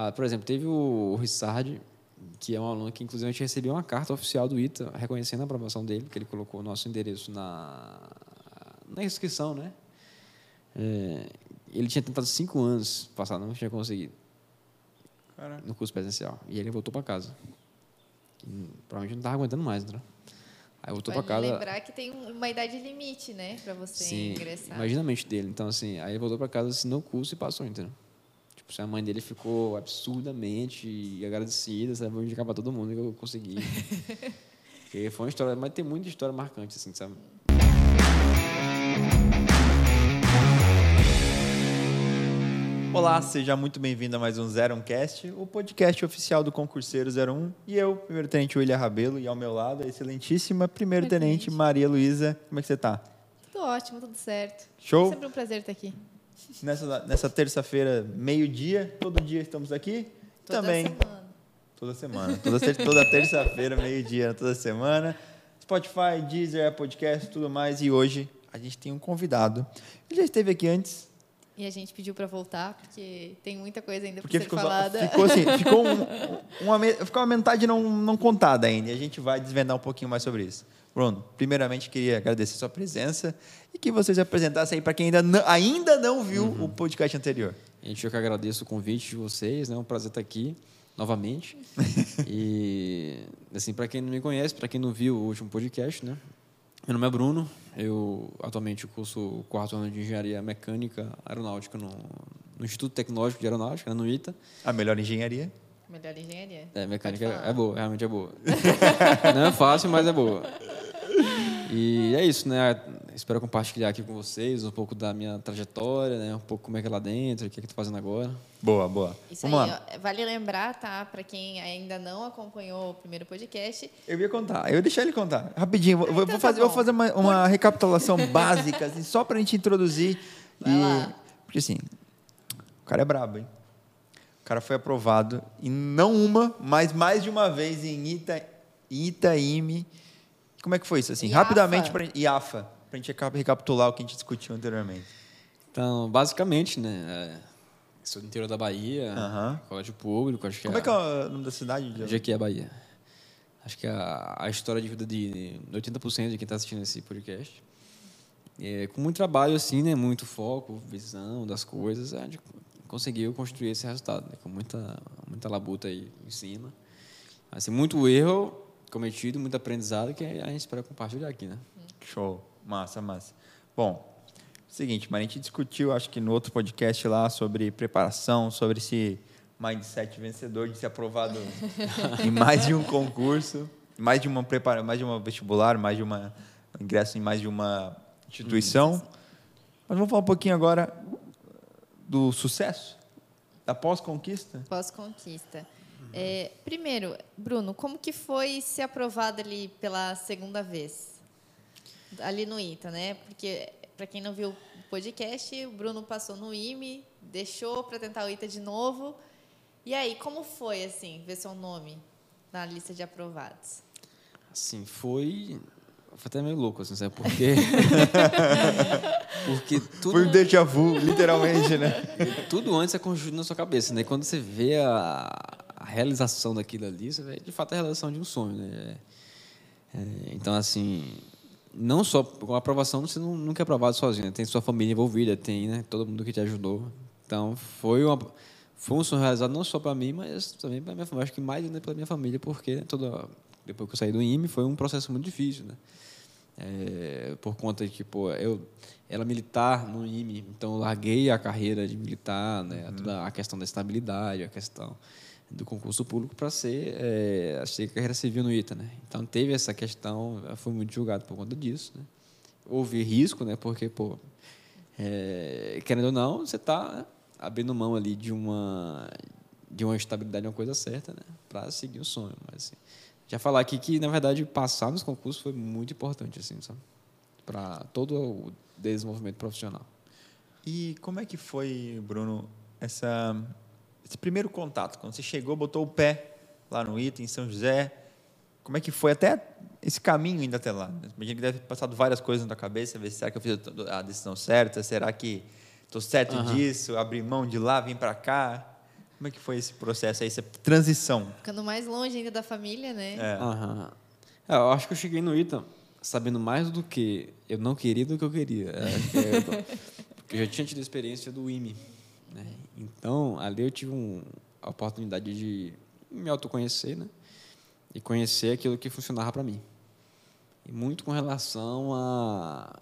Ah, por exemplo, teve o, o Rissard, que é um aluno que, inclusive, a gente recebeu uma carta oficial do ITA reconhecendo a aprovação dele, que ele colocou o nosso endereço na, na inscrição, né? É, ele tinha tentado cinco anos passar, não tinha conseguido Caraca. no curso presencial. E ele voltou para casa. E, provavelmente não estava aguentando mais, né? Aí voltou para casa. lembrar que tem uma idade limite, né? Pra você Sim, ingressar. imagina a mente dele. Então, assim, aí ele voltou para casa, assinou o curso e passou, entendeu? A mãe dele ficou absurdamente agradecida, sabe? Vou indicar para todo mundo que eu consegui. Porque foi uma história, mas tem muita história marcante, assim, sabe? Olá, seja muito bem-vindo a mais um Zero um Cast, o podcast oficial do concurseiro 01. E eu, primeiro tenente William Rabelo, e ao meu lado a excelentíssima primeiro tenente. Maria Luísa. Como é que você tá? Tudo ótimo, tudo certo. Show? Sempre um prazer estar aqui. Nessa, nessa terça-feira, meio-dia, todo dia estamos aqui. Toda Também semana. toda semana. Toda, ter- toda terça-feira, meio-dia, toda semana. Spotify, Deezer, Podcast, tudo mais. E hoje a gente tem um convidado. Ele já esteve aqui antes, E a gente pediu pra voltar, porque tem muita coisa ainda pra ser ficou, falada. ficou assim, ficou, um, uma, ficou uma metade não, não contada ainda. E a gente vai desvendar um pouquinho mais sobre isso. Bruno, primeiramente queria agradecer a sua presença e que você se apresentasse aí para quem ainda não, ainda não viu Uhum. o podcast anterior. Gente, eu que agradeço o convite de vocês, né? É um prazer estar aqui novamente. e, assim, para quem não me conhece, para quem não viu o último podcast, né? Meu nome é Bruno, eu atualmente curso o quarto ano de Engenharia Mecânica Aeronáutica no, no Instituto Tecnológico de Aeronáutica, né, no ITA. A melhor engenharia. Melhor engenharia. É, mecânica é boa, realmente é boa. não é fácil, mas é boa. E é isso, né? Espero compartilhar aqui com vocês um pouco da minha trajetória, né? Um pouco como é que é lá dentro, o que é que eu tô fazendo agora. Boa, boa. Isso Vamos aí, lá. ó, vale lembrar, tá? Pra quem ainda não acompanhou o primeiro podcast, Eu ia contar, eu ia deixar ele contar. Rapidinho, vou, vou Então tá fazer, vou fazer uma, uma recapitulação básica, assim, só para a gente introduzir. Vai e, lá. Porque assim, o cara é brabo, hein? O cara foi aprovado, e não uma, mas mais de uma vez em Ita, em Itaime. Como é que foi isso? Assim, IAFA. rapidamente, pra, IAFA, para a gente reca- recapitular o que a gente discutiu anteriormente. Então, basicamente, né? é, sou do interior da Bahia, colégio público, acho que Como é que é o nome da cidade? Onde é que é a Bahia? Acho que a, a história de vida de 80% de quem está assistindo esse podcast. É, com muito trabalho, assim, né? Muito foco, visão das coisas, a gente conseguiu construir esse resultado, né? Com muita, muita labuta aí em cima. Assim, muito erro cometido, muito aprendizado que a gente espera compartilhar aqui, né? Show. Massa, massa. Bom, seguinte, mas a gente discutiu, acho que no outro podcast lá, sobre preparação, sobre esse mindset vencedor de ser aprovado em mais de um concurso, mais de uma prepara, mais de uma vestibular, mais de uma um ingresso em mais de uma instituição. Mas vamos falar um pouquinho agora do sucesso, da pós-conquista. pós-conquista. É, primeiro, Bruno, como que foi ser aprovado ali pela segunda vez? Ali no ITA, né? Porque, para quem não viu o podcast, o Bruno passou no IME, deixou para tentar o ITA de novo. E aí, como foi, assim, ver seu nome na lista de aprovados? Assim, foi... Foi até meio louco, assim, sabe? Porque... Porque tudo... Foi um déjà vu, literalmente, né? tudo antes é construído na sua cabeça, né? Quando você vê a realização daquilo ali, você vê de fato a realização de um sonho, né? É, então, assim, não só com a aprovação, você não, nunca é aprovado sozinho, né? tem sua família envolvida, tem né, todo mundo que te ajudou. Então, foi, uma, foi um sonho realizado não só para mim, mas também para minha família. Acho que mais ainda pela minha família, porque né, toda, depois que eu saí do IME, foi um processo muito difícil, né? É, por conta de que, pô, eu era militar no IME, então eu larguei a carreira de militar, né, toda a questão da estabilidade, a questão do concurso público para ser, é, achei carreira civil no ITA, né? Então teve essa questão, fui muito julgado por conta disso, né? Houve risco, né? Porque, pô, é, querendo ou não, você está abrindo mão ali de uma de uma estabilidade, uma coisa certa, né? Para seguir o sonho, mas assim, já falar aqui que na verdade passar nos concursos foi muito importante, assim, sabe? Para todo o desenvolvimento profissional. E como é que foi, Bruno, essa, esse primeiro contato? Quando você chegou, botou o pé lá no ITA, em São José, como é que foi até esse caminho ainda até lá? Imagina que deve ter passado várias coisas na tua cabeça, ver se será que eu fiz a decisão certa, será que estou certo Aham. disso, abrir mão de lá, vim para cá. Como é que foi esse processo aí, essa transição? Ficando mais longe ainda da família, né? É. Aham. É, eu acho que eu cheguei no ITA sabendo mais do que eu não queria do que eu queria. É, é, porque eu já tinha tido a experiência do IME. Né? Então, ali eu tive um, a oportunidade de me autoconhecer né? e conhecer aquilo que funcionava para mim. E muito com relação a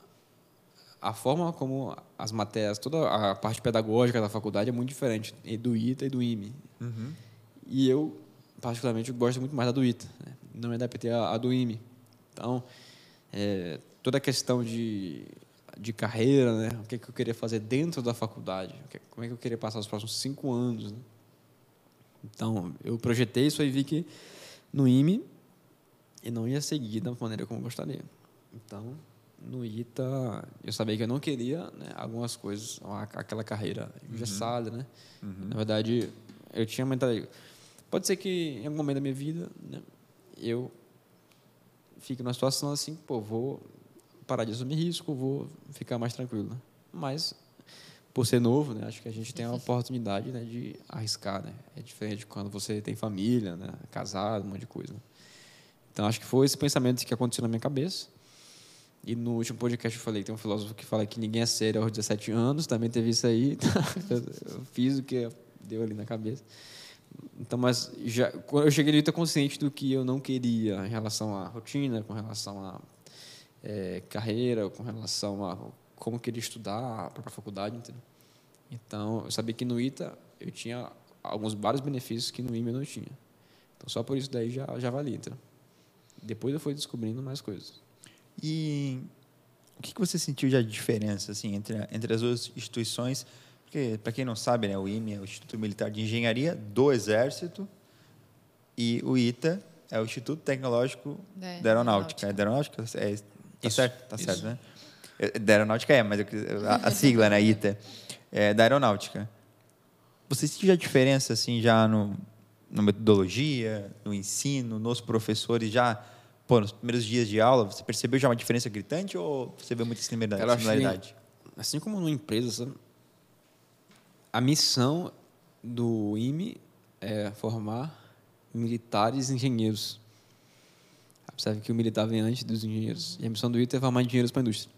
a forma como as matérias, toda a parte pedagógica da faculdade é muito diferente do ITA e do IME. Uhum. E eu, particularmente, gosto muito mais da do ITA. Né? Não me adaptei à, à do IME. Então, é, toda a questão de, de carreira, né? o que, é que eu queria fazer dentro da faculdade, como é que eu queria passar os próximos cinco anos. Né? Então, eu projetei isso e vi que no IME eu não ia seguir da maneira como eu gostaria. Então, no ITA, eu sabia que eu não queria né, algumas coisas, aquela carreira engessada, uhum. né? Uhum. Na verdade, eu tinha mentalidade. Pode ser que em algum momento da minha vida, né, eu fique numa situação assim, pô, vou parar de assumir risco, vou ficar mais tranquilo. Né? Mas, por ser novo, né, acho que a gente tem a oportunidade né, de arriscar. Né? É diferente quando você tem família, né, casado, um monte de coisa. Então, acho que foi esse pensamento que aconteceu na minha cabeça. E no último podcast eu falei, tem um filósofo que fala que ninguém é sério aos 17 anos, também teve isso aí. eu fiz o que deu ali na cabeça. Então, mas já, eu cheguei ali, consciente do que eu não queria em relação à rotina, com relação à é, carreira, com relação a como queria estudar para a faculdade, entendeu? Então, eu sabia que no ITA eu tinha alguns vários benefícios que no IME eu não tinha. Então, só por isso daí já, já valia, entendeu? Depois eu fui descobrindo mais coisas. E o que você sentiu já de diferença assim entre, entre as duas instituições? Porque, para quem não sabe, né, o IME é o Instituto Militar de Engenharia do Exército e o ITA é o Instituto Tecnológico é, da Aeronáutica. É da Aeronáutica? É, tá isso, certo? Tá isso. certo, né? É, da Aeronáutica é, mas a, a sigla, né, ITA, é da Aeronáutica. Você sentiu já diferença, assim, já no, na metodologia, no ensino, nos professores, já pô, nos primeiros dias de aula, você percebeu já uma diferença gritante ou você vê muita similaridade? assim como numa empresa, a missão do IME é formar militares engenheiros. Observe que o militar vem antes dos engenheiros. E a missão do ITA é formar engenheiros para a indústria.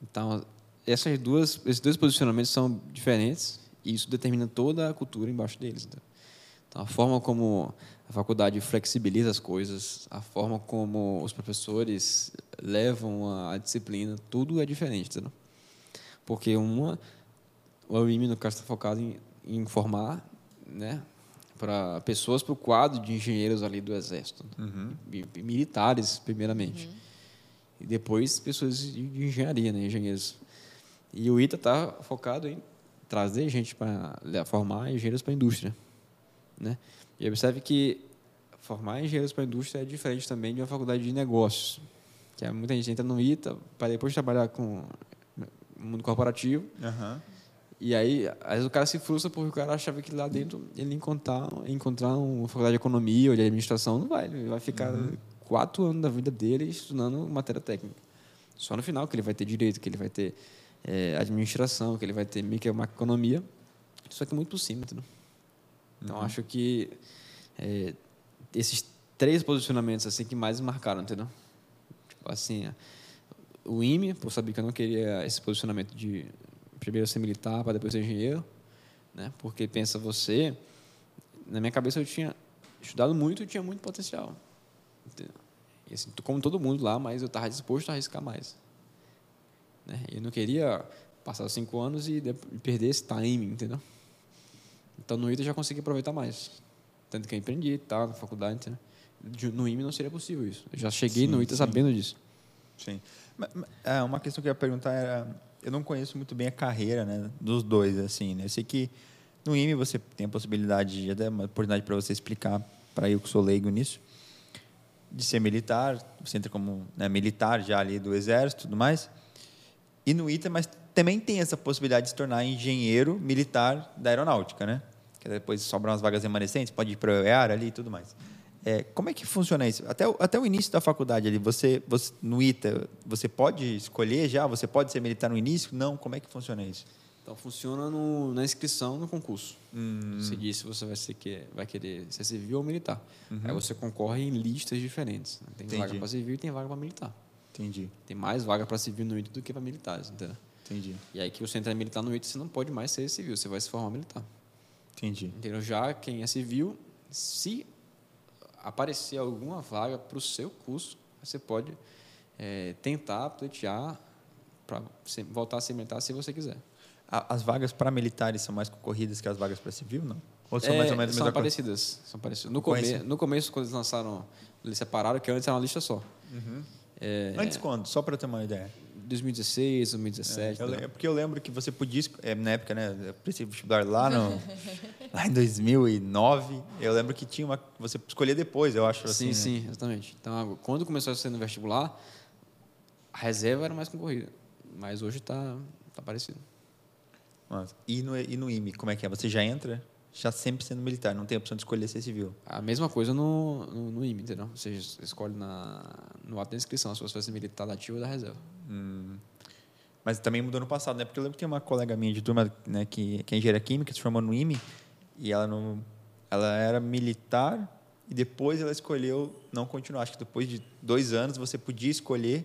Então, essas duas, esses dois posicionamentos são diferentes e isso determina toda a cultura embaixo deles. Então, a forma como a faculdade flexibiliza as coisas, a forma como os professores levam a, disciplina, tudo é diferente, entendeu? Porque uma, o UIM, no caso, está focado em, em formar né, para pessoas para o quadro de engenheiros ali do Exército, uhum. militares, primeiramente. Uhum. E depois pessoas de engenharia, né, engenheiros. E o ITA está focado em trazer gente para formar engenheiros para a indústria. Né? E observe que formar engenheiros para a indústria é diferente também de uma faculdade de negócios. Que é, muita gente entra no ITA para depois trabalhar com o mundo corporativo. Uhum. E aí, às vezes o cara se frustra porque o cara achava que lá dentro ele encontrar, encontrar uma faculdade de economia ou de administração. Não vai. Ele vai ficar uhum. quatro anos da vida dele estudando matéria técnica. Só no final que ele vai ter direito, que ele vai ter é, administração, que ele vai ter microeconomia. Isso aqui é muito por cima, entendeu? Então, uhum. acho que é, esses três posicionamentos assim que mais marcaram, entendeu? Tipo assim, o IME, por saber que eu não queria esse posicionamento de primeiro ser militar para depois ser engenheiro, né? Porque pensa você, na minha cabeça eu tinha estudado muito e tinha muito potencial. E assim, como todo mundo lá, mas eu estava disposto a arriscar mais. Né? Eu não queria passar cinco anos e perder esse timing, entendeu? Então no ITA eu já consegui aproveitar mais. Tanto que eu empreendi tá, na faculdade. Entendeu? No IME não seria possível isso. Eu já cheguei sim, no ITA sim. sabendo disso. Sim. É, uma questão que eu ia perguntar era... Eu não conheço muito bem a carreira né, dos dois. assim. Né? Eu sei que no IME você tem a possibilidade, já uma oportunidade para você explicar para eu que sou leigo nisso, de ser militar. Você entra como né, militar já ali do exército e tudo mais. E no ITA, mas também tem essa possibilidade de se tornar engenheiro militar da aeronáutica, né? Que depois sobram as vagas remanescentes, pode ir para o EAR ali e tudo mais. É, como é que funciona isso? Até, até o início da faculdade ali, você, você no ITA, você pode escolher já? Você pode ser militar no início? Não? Como é que funciona isso? Então funciona no, na inscrição no concurso. Hum. Você diz se você vai, ser, vai querer ser civil ou militar. Uhum. Aí você concorre em listas diferentes. né? Tem Entendi. vaga para civil e tem vaga para militar. Entendi, Tem mais vaga para civil no ITA do que para militares, entendeu? entendi, E aí que você entra militar no ITA, você não pode mais ser civil, você vai se formar militar. entendi. Entendeu? Já quem é civil, se aparecer alguma vaga para o seu curso, você pode eh, tentar pleitear para voltar a ser militar se você quiser. As vagas para militares são mais concorridas que as vagas para civil, não? Ou são É, mais ou menos são mesma coisa? parecidas, são parecidas. No, come, no começo, quando eles lançaram, eles separaram, que antes era uma lista só. É, Antes quando? Só para ter uma ideia. 2016, 2017. Eu tá? é porque eu lembro que você podia, é, na época, né? Eu prestei vestibular lá, no, lá em 2009. Eu lembro que tinha uma. Você escolhia depois, eu acho. Sim, assim, né? sim, exatamente. Então, quando começou a ser no vestibular, a reserva era mais concorrida. Mas hoje está tá parecido. Mas, e, no, e no IME, como é que é? Você já entra já sempre sendo militar, não tem a opção de escolher ser civil. A mesma coisa no, no, no IME, entendeu? Você escolhe na, no ato da inscrição se você vai ser militar da ativa ou da reserva. Hum. Mas também mudou no passado, né? Porque eu lembro que tem uma colega minha de turma né, que, que é engenheira química, se formou no IME, e ela, não, ela era militar e depois ela escolheu não continuar. Acho que depois de dois anos você podia escolher.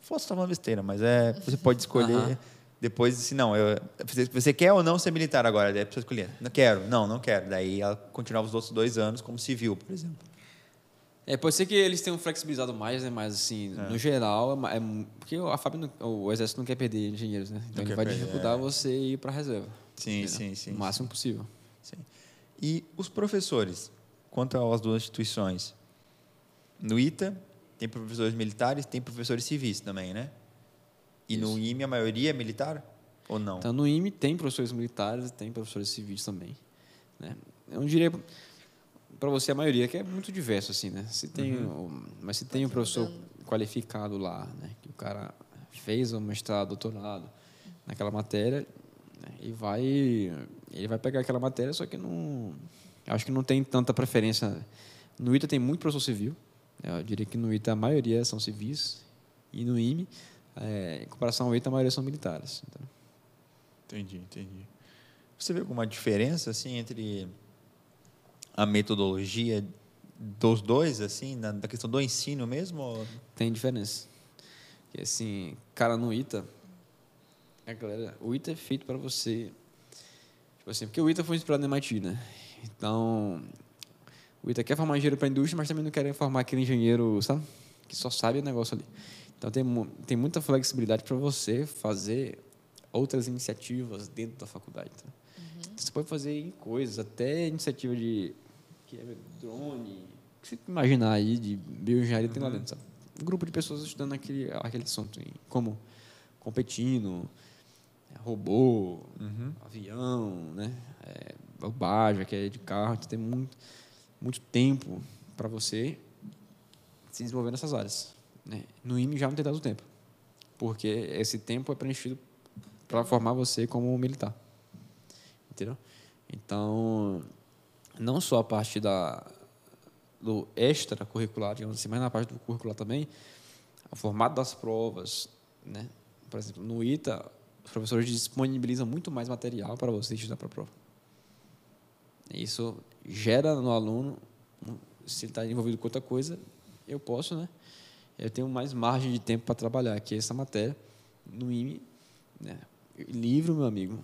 Fosse estar falando besteira, mas é, você pode escolher. Depois, assim, não, eu, você, quer ou não ser militar agora? Daí a pessoa escolher, não quero, não, não quero. Daí ela continuava os outros dois anos como civil, por exemplo. É, pode ser que eles tenham flexibilizado mais, né? Mas, assim, no geral, é, é porque a FAB, o Exército não quer perder engenheiros, né? Então, Não ele vai perder, dificultar é. você ir para a reserva. Sim, entendeu? sim, sim, O máximo possível. Sim. E os professores, quanto às duas instituições? No ITA, tem professores militares, tem professores civis também, né? E no IME, a maioria é militar? Ou não? Então, no IME tem professores militares e tem professores civis também. Né? Eu não diria para você a maioria, que é muito diverso, assim, né? Se tem, o- mas se tem um professor qualificado lá, né? Que o cara fez o mestrado, doutorado naquela matéria, né? e vai, ele vai pegar aquela matéria, só que não, acho que não tem tanta preferência. No ITA tem muito professor civil, né? eu diria que no ITA a maioria são civis, e no IME, é, em comparação ao ITA, a maioria são militares. entendeu? Entendi, entendi. Você vê alguma diferença, assim, entre a metodologia dos dois, assim, na, na questão do ensino mesmo? ou- Tem diferença. Porque, assim, cara, no ITA, a galera, o ITA é feito para você. Tipo assim, porque o ITA foi inspirado no MIT, né? Então, o ITA quer formar engenheiro para a indústria, mas também não quer formar aquele engenheiro, sabe? Que só sabe o negócio ali. Então, tem, tem muita flexibilidade para você fazer outras iniciativas dentro da faculdade. Tá? Você pode fazer coisas, até iniciativa de que é drone, o que você imaginar aí de bioengenharia tem lá dentro, sabe? Um grupo de pessoas estudando aquele, aquele assunto, em como competindo, é, robô, avião, né? É, bobagem, que é de carro, então tem muito, muito tempo para você se desenvolver nessas áreas. Né? No IME já não tem dado tempo, porque esse tempo é preenchido para formar você como militar. Entendeu? Então, não só a parte da, do extracurricular, digamos assim, mas na parte do curricular também, o formato das provas, né? Por exemplo, no ITA, os professores disponibilizam muito mais material para você estudar para a prova. Isso gera no aluno, se ele está envolvido com outra coisa, eu posso, né? Eu tenho mais margem de tempo para trabalhar, que essa matéria, no IME, né? Livro, meu amigo.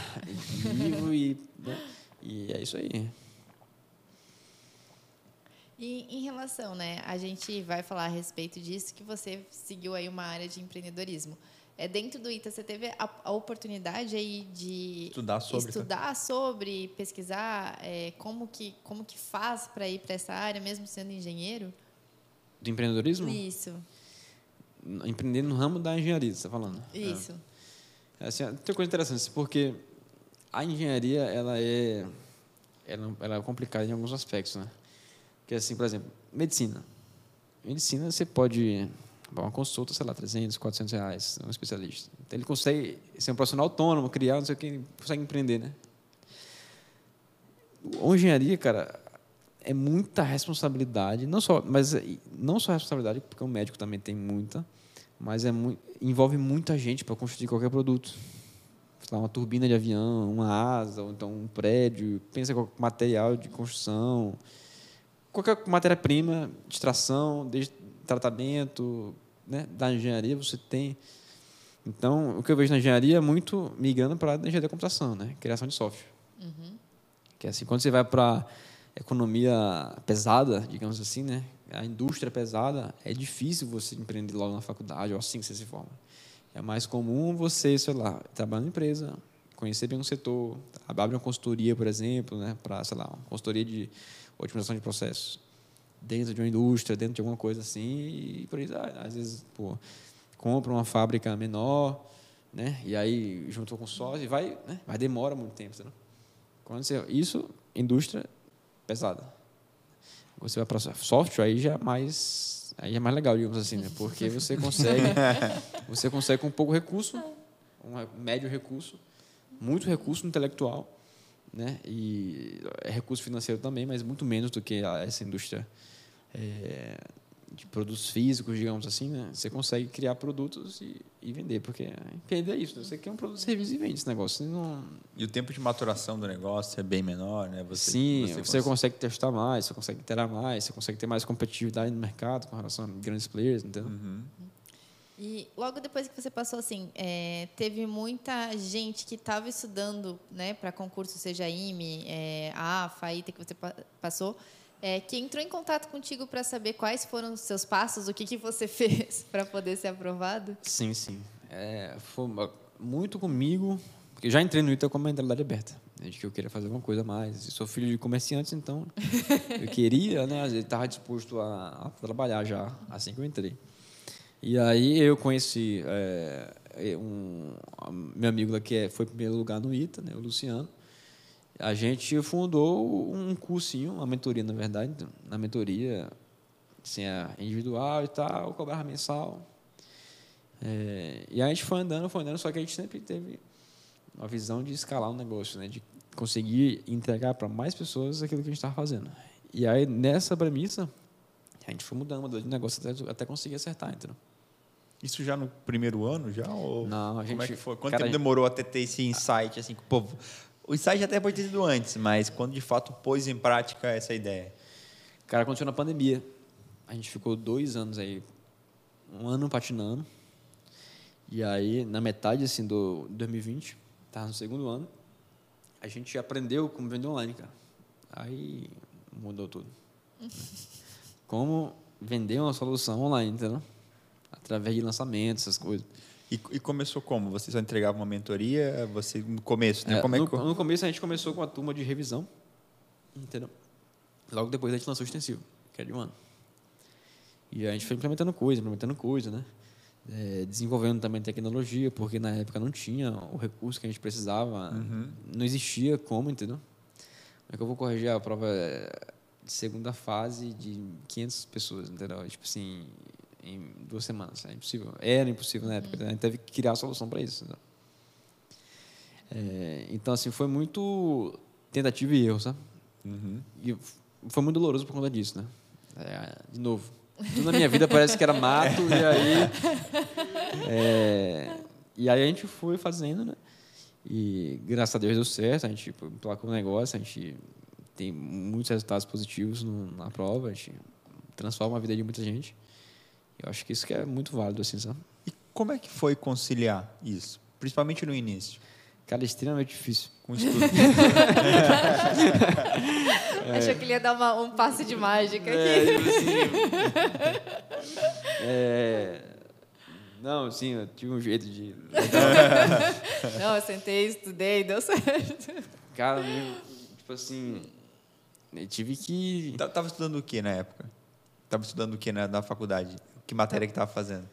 Livro e, né? e é isso aí. E em relação, né, a gente vai falar a respeito disso, que você seguiu aí uma área de empreendedorismo. É, dentro do ITA, você teve a, a oportunidade aí de Estudar sobre, tá? estudar sobre, pesquisar é, como, que, como que faz para ir para essa área, mesmo sendo engenheiro? Do empreendedorismo? Isso, Empreender no ramo da engenharia, você está falando. isso. É, assim, tem coisa interessante, porque a engenharia ela é, ela, ela é complicada em alguns aspectos, né? Porque, assim, por exemplo, medicina. Medicina, você pode... Uma consulta, sei lá, 300, 400 reais, um especialista. Então, ele consegue ser um profissional autônomo, criar, não sei o que, consegue empreender, né? Engenharia, cara, é muita responsabilidade, não só, mas não só responsabilidade, porque o médico também tem muita, mas é mui- envolve muita gente para construir qualquer produto. lá, uma turbina de avião, uma asa, ou então um prédio, pensa com material de construção, qualquer matéria-prima, extração, desde tratamento, né, da engenharia, você tem. Então, o que eu vejo na engenharia é muito migrando para a engenharia da computação, né, criação de software. Que é assim, quando você vai para economia pesada, digamos assim, né, a indústria pesada, é difícil você empreender logo na faculdade ou assim que você se forma. É mais comum você, sei lá, trabalhar na empresa, conhecer bem um setor, abre uma consultoria, por exemplo, né, para, sei lá, uma consultoria de otimização de processos dentro de uma indústria, dentro de alguma coisa assim, e por isso, às vezes, pô, compra uma fábrica menor, né, e aí juntou com sócio e vai, né, mas demora muito tempo? Quando você, isso, indústria pesada. Você vai para software, aí já é mais, aí é mais legal, digamos assim, né? Porque você consegue, você consegue com pouco recurso, um médio recurso, muito recurso intelectual, né? E é recurso financeiro também, mas muito menos do que essa indústria é, de produtos físicos, digamos assim, né? Você consegue criar produtos e, e vender, porque empreender é isso. né? Você quer um produto, serviço e vende esse negócio. Você não, E o tempo de maturação do negócio é bem menor, né? Você, Sim, você, consegue- consegue testar mais, você consegue iterar mais, você consegue ter mais competitividade no mercado com relação a grandes players, entendeu? Uhum. E logo depois que você passou assim, é, teve muita gente que estava estudando, né, para concurso, seja IME, é, AFA, ITA que você pa- passou, é, que entrou em contato contigo para saber quais foram os seus passos, o que, que você fez para poder ser aprovado? Sim, sim. É, foi muito comigo, porque já entrei no ITA com a mentalidade aberta, né, de que eu queria fazer alguma coisa a mais. Eu sou filho de comerciantes, então eu queria, né, estava disposto a, a trabalhar já, assim que eu entrei. E aí eu conheci é, um meu amigo lá que é, foi primeiro lugar no ITA, né, o Luciano. A gente fundou um cursinho, uma mentoria, na verdade, na mentoria, assim, é individual e tal, cobrava mensal. É, e a gente foi andando, foi andando, só que a gente sempre teve uma visão de escalar o negócio, né, de conseguir entregar para mais pessoas aquilo que a gente estava fazendo. E aí, nessa premissa, a gente foi mudando, mudando de negócio até, até conseguir acertar, entendeu? Isso já no primeiro ano, já? Ou Não, a Como é gente- que foi? Quanto cara, tempo demorou até ter esse insight? Assim, que, pô, o insight até pode ter sido antes, mas quando de fato pôs em prática essa ideia? Cara, aconteceu na pandemia. A gente ficou dois anos aí, um ano patinando. E aí, na metade assim, do 2020, estava no segundo ano, a gente aprendeu como vender online, cara. Aí mudou tudo. Como vender uma solução online, entendeu? Através de lançamentos, essas coisas. E, e começou como? Você só entregava uma mentoria? Você no começo, né? É, como é no, que... no começo a gente começou com a turma de revisão, entendeu? Logo depois a gente lançou o extensivo, que é de um ano. E a gente foi implementando coisa, implementando coisa, né? É, desenvolvendo também tecnologia, porque na época não tinha o recurso que a gente precisava, não existia como, entendeu? Como é que eu vou corrigir a prova de segunda fase de 500 pessoas, entendeu? Tipo assim, em duas semanas. É impossível. Era impossível na época. A gente teve que criar a solução para isso. Entendeu? É, então, assim, foi muito tentativa e erro, sabe? Uhum. E foi muito doloroso por conta disso, né? É, de novo, tudo na minha vida parece que era mato, e aí. é, e aí a gente foi fazendo, né? E graças a Deus deu certo, a gente placou o negócio, a gente tem muitos resultados positivos no- na prova, a gente transforma a vida de muita gente. Eu acho que isso que é muito válido, assim, sabe? E como é que foi conciliar isso? Principalmente no início, Cara, é extremamente difícil. com o estudo. Achou que ele ia dar uma- um passe de mágica É, aqui. tipo assim, é, não, sim, eu tive um jeito de. Não, eu sentei, estudei, deu certo. Cara, tipo assim. Eu tive que. Ta- Tava estudando o que na época? Tava estudando o que na, na faculdade? Que matéria que tava fazendo?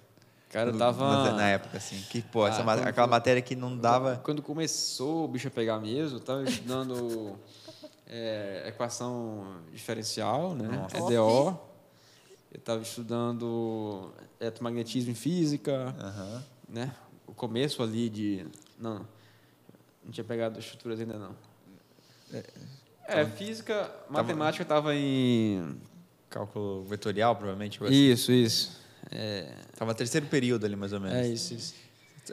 Cara, eu tava. Na época, assim. Que, pô, essa Ah, quando- aquela matéria que não dava... Quando começou o bicho a pegar mesmo, eu tava estudando é, equação diferencial, né? Nossa. EDO. Eu estava estudando eletromagnetismo em física, Aham. né? O começo ali de. Não, não tinha pegado estruturas ainda não. É, física, matemática estava em. Cálculo vetorial, provavelmente. assim. Isso, isso. É, Tava terceiro período ali, mais ou menos. é isso, isso.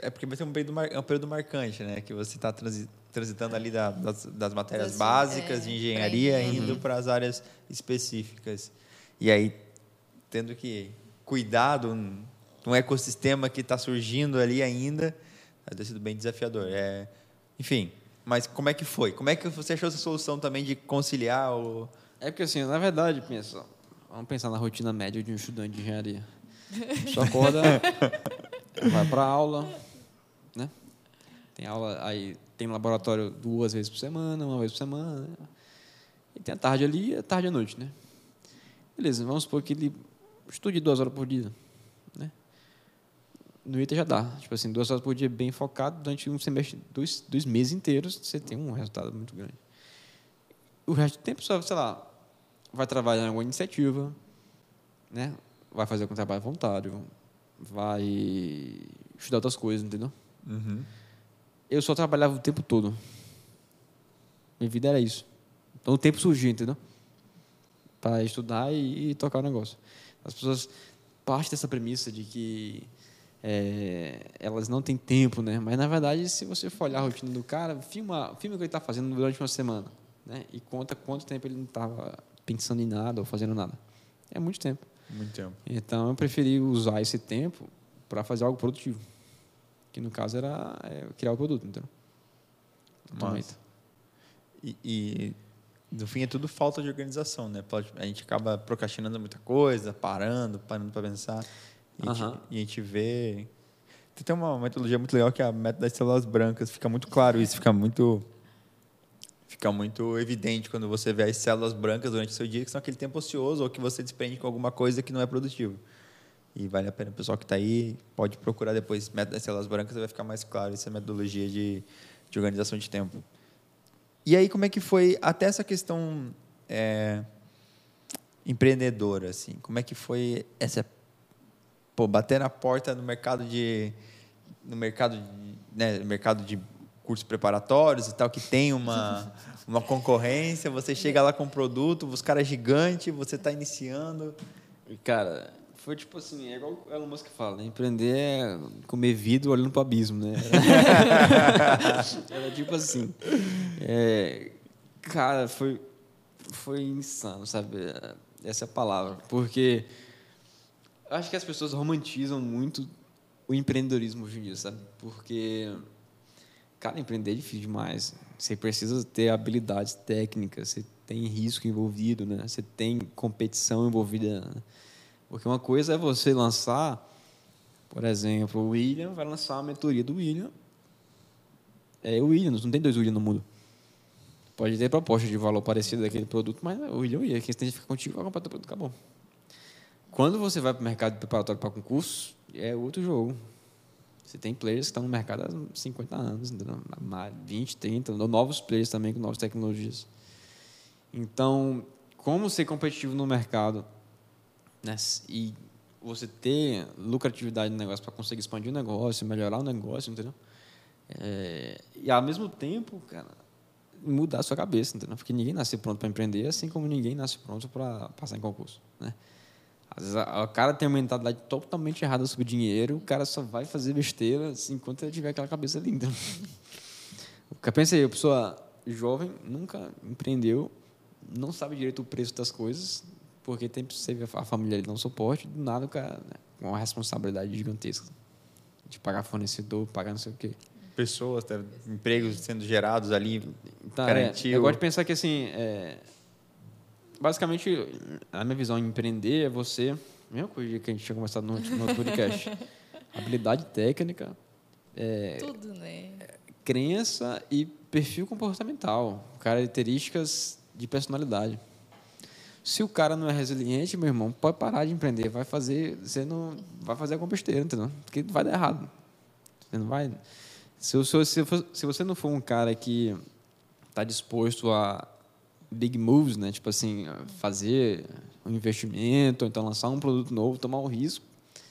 É porque vai ser um período, mar, é um período marcante, né? Que você está transi, transitando ali da, das, das, matérias das, básicas é, de engenharia indo para as áreas específicas. E aí, tendo que cuidar de um, de um ecossistema que está surgindo ali ainda, vai ter sido bem desafiador. É, enfim, mas como é que foi? Como é que você achou essa solução também de conciliar o... É porque, assim, na verdade, pensa, vamos pensar na rotina média de um estudante de engenharia. Só acorda, vai para aula, né? Tem aula, aí tem laboratório duas vezes por semana, uma vez por semana, né? E tem a tarde ali e a tarde à noite, né? Beleza, vamos supor que ele estude duas horas por dia, né? No ITA já dá. Tipo assim, duas horas por dia bem focado, durante um semestre, dois, dois meses inteiros, você tem um resultado muito grande. O resto do tempo, só, sei lá, vai trabalhar em alguma iniciativa, né? Vai fazer algum trabalho voluntário, vai estudar outras coisas, entendeu? Uhum. Eu só trabalhava o tempo todo. Minha vida era isso. Então o tempo surgiu, entendeu? Para estudar e, e, tocar o negócio. As pessoas partem dessa premissa de que é, elas não têm tempo, né? Mas na verdade, se você for olhar a rotina do cara, filma, filma o que ele está fazendo durante uma semana, né? E conta quanto tempo ele não estava pensando em nada ou fazendo nada. É muito tempo. Muito tempo. Então, eu preferi usar esse tempo para fazer algo produtivo. Que, no caso, era é, criar o produto, entendeu? Mas, e, e, no fim, é tudo falta de organização, né? A gente acaba procrastinando muita coisa, parando, parando para pensar. E, a gente, e a gente vê... Tem uma metodologia muito legal que é a método das células brancas. Fica muito claro isso, fica muito fica muito evidente quando você vê as células brancas durante o seu dia, que são aquele tempo ocioso ou que você desprende com alguma coisa que não é produtivo. E vale a pena, o pessoal que está aí pode procurar depois método das células brancas, vai ficar mais claro essa metodologia de, de organização de tempo. E aí, como é que foi até essa questão é, empreendedora, assim? Como é que foi essa pô, bater na porta no mercado de no mercado de, né, mercado de cursos preparatórios e tal, que tem uma, uma concorrência, você chega lá com um produto, os caras gigantes, você está iniciando. Cara, foi tipo assim, é igual o Elon Musk fala, né? empreender é comer vidro olhando para o abismo, né? Era tipo assim. É, cara, foi, foi insano, sabe? Essa é a palavra. Porque acho que as pessoas romantizam muito o empreendedorismo hoje em dia, sabe? Porque Cara, empreender é difícil demais. Você precisa ter habilidades técnicas, você tem risco envolvido, né? Você tem competição envolvida. Né? Porque uma coisa é você lançar, por exemplo, o William vai lançar a mentoria do William. É o William, não tem dois William no mundo. Pode ter proposta de valor parecido daquele produto, mas o William e quem tem que ficar contigo vai comprar o produto, acabou. Quando você vai para o mercado preparatório para concurso, é outro jogo. Você tem players que estão no mercado há 50 anos, 20, 30, novos players também com novas tecnologias. Então, como ser competitivo no mercado né, e você ter lucratividade no negócio para conseguir expandir o negócio, melhorar o negócio, entendeu? É, e ao mesmo tempo, cara, mudar a sua cabeça, entendeu? Porque ninguém nasce pronto para empreender, assim como ninguém nasce pronto para passar em concurso, né? Às vezes o cara tem uma mentalidade totalmente errada sobre dinheiro, o cara só vai fazer besteira assim, enquanto ele tiver aquela cabeça linda. Pensa aí, a pessoa jovem nunca empreendeu, não sabe direito o preço das coisas, porque tem a família ele não suporte, do nada o cara né, com uma responsabilidade gigantesca de pagar fornecedor, pagar não sei o quê. Pessoas, empregos sendo gerados ali, então, É, eu gosto de pensar que assim, é, basicamente, a minha visão em empreender é você, mesma coisa que a gente tinha conversado no, outro podcast, habilidade técnica, é, tudo, né? Crença e perfil comportamental, características de personalidade. Se o cara não é resiliente, meu irmão, pode parar de empreender, vai fazer, você não vai fazer alguma besteira, entendeu? Porque vai dar errado. Você não vai. Se, se, se você não for um cara que está disposto a big moves, né? Tipo assim, fazer um investimento, ou então lançar um produto novo, tomar um risco,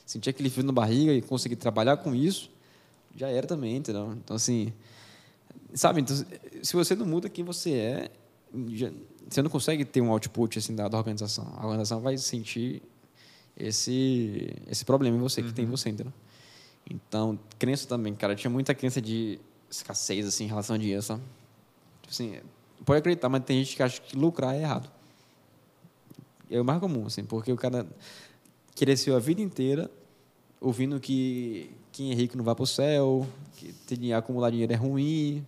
sentir aquele frio na barriga e conseguir trabalhar com isso, já era também, entendeu? Então, assim, sabe? Então, se você não muda quem você é, já, você não consegue ter um output assim da, da organização. A organização vai sentir esse esse problema em você, uhum. que tem em uhum. você, entendeu? Então, crença também, cara. Tinha muita crença de escassez, assim, em relação a dinheiro, sabe? Tipo assim, pode acreditar, mas tem gente que acha que lucrar é errado. É o mais comum, assim, porque o cara cresceu a vida inteira ouvindo que quem é rico não vai para o céu, que acumular dinheiro é ruim,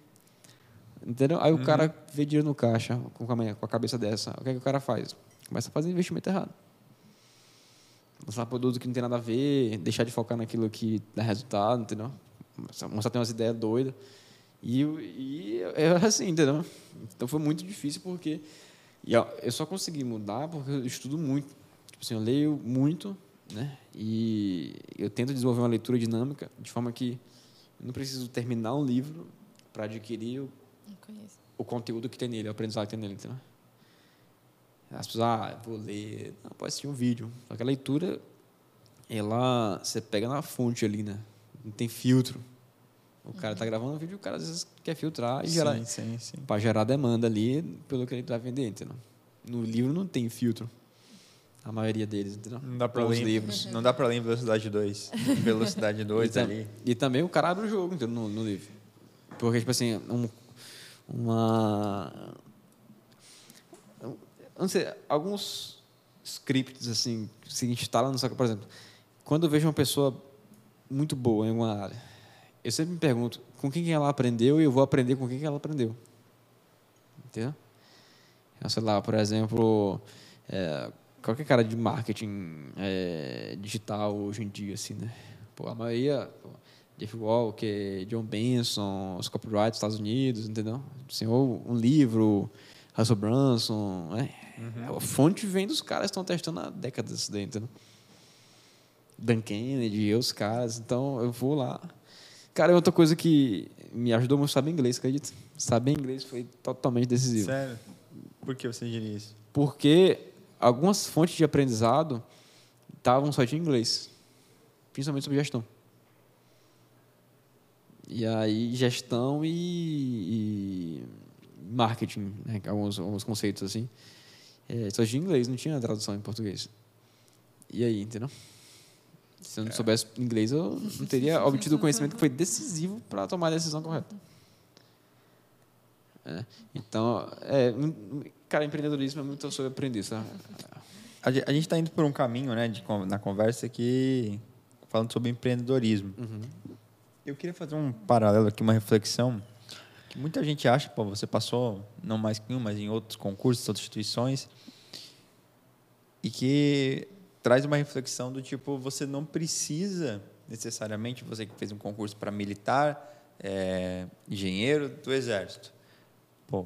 entendeu? Aí Uhum. o cara vê dinheiro no caixa com a, com a cabeça dessa. O que, é que o cara faz? Começa a fazer investimento errado. Lançar produto que não tem nada a ver, deixar de focar naquilo que dá resultado, entendeu? Começar a ter umas ideias doidas. E, e é assim, entendeu? Então foi muito difícil porque e eu só consegui mudar porque eu estudo muito. Tipo assim, eu leio muito, né? E eu tento desenvolver uma leitura dinâmica de forma que eu não preciso terminar um livro para adquirir o, o conteúdo que tem nele, o aprendizado que tem nele, entendeu? As pessoas, ah, vou ler. Não, pode assistir um vídeo. Só que a leitura, ela, você pega na fonte ali, né? Não tem filtro. O cara está gravando um vídeo, o cara às vezes quer filtrar e gerar, Sim, sim, sim. para gerar demanda ali pelo que ele vai vender, entendeu? No livro não tem filtro. A maioria deles, entendeu? Não dá para Os ler, livros. não dá para ler em velocidade 2. Velocidade 2 e, tam- ali. e também o cara abre o jogo entendeu? No, no livro. Porque, tipo assim, um, uma. Não sei, alguns scripts, assim, que se instala no saco. Por exemplo, quando eu vejo uma pessoa muito boa em alguma área, eu sempre me pergunto com quem que ela aprendeu e eu vou aprender com quem que ela aprendeu. Entendeu? Então, sei lá, por exemplo, é, qualquer cara de marketing é, digital hoje em dia, assim, né? Pô, a maioria, pô, Jeff Walker, John Benson, os copyrights dos Estados Unidos, entendeu? Assim, ou um livro, Russell Brunson, né? A fonte vem dos caras que estão testando há décadas isso daí, entendeu? Dan Kennedy, os caras. Então, eu vou lá. Cara, é outra coisa que me ajudou muito a saber inglês, acredita? Saber inglês foi totalmente decisivo. Sério? Por que você diria isso? Porque algumas fontes de aprendizado estavam só de inglês, principalmente sobre gestão. E aí, gestão e, e marketing, né? alguns, alguns conceitos assim, é, só de inglês, não tinha tradução em português. E aí, entendeu? Se eu não soubesse inglês, eu não teria obtido o conhecimento que foi decisivo para tomar a decisão correta. É, Então, é, cara, empreendedorismo é muito sobre aprender, sabe? A ge- a gente está indo por um caminho, né, de, na conversa que falando sobre empreendedorismo. Eu queria fazer um paralelo aqui, uma reflexão que muita gente acha, pô, você passou não mais que um, mas em outros concursos, outras instituições, e que traz uma reflexão do tipo, você não precisa necessariamente, você que fez um concurso para militar, é, engenheiro do exército, pô,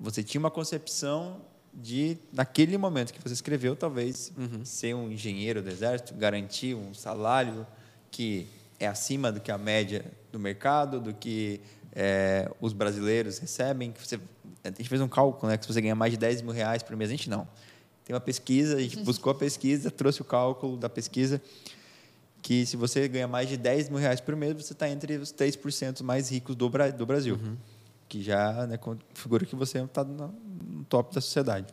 você tinha uma concepção de, naquele momento que você escreveu, talvez ser um engenheiro do exército, garantir um salário que é acima do que a média do mercado, do que é, os brasileiros recebem. Que você, a gente fez um cálculo, né, que se você ganha mais de 10 mil reais por mês, a gente não. Tem uma pesquisa, a gente buscou a pesquisa, trouxe o cálculo da pesquisa, que se você ganha mais de 10 mil reais por mês, você está entre os 3% mais ricos do, Bra- do Brasil. Que já né, configura que você está no, no top da sociedade.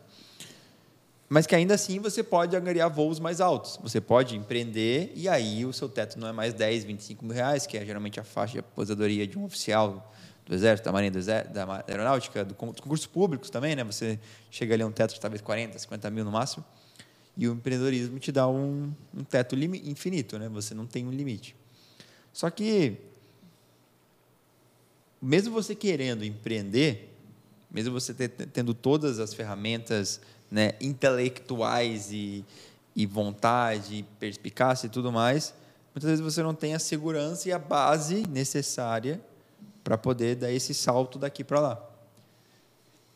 Mas que ainda assim você pode angariar voos mais altos. Você pode empreender e aí o seu teto não é mais 10, 25 mil reais, que é geralmente a faixa de aposentadoria de um oficial do Exército, da Marinha do Exército, da Aeronáutica, do dos concursos públicos também, né? Você chega ali a um teto de talvez 40, 50 mil no máximo. E o empreendedorismo te dá um, um teto infinito, né? Você não tem um limite. Só que, mesmo você querendo empreender, mesmo você ter- tendo todas as ferramentas né, intelectuais e, e vontade, e perspicácia e tudo mais, muitas vezes você não tem a segurança e a base necessária para poder dar esse salto daqui para lá.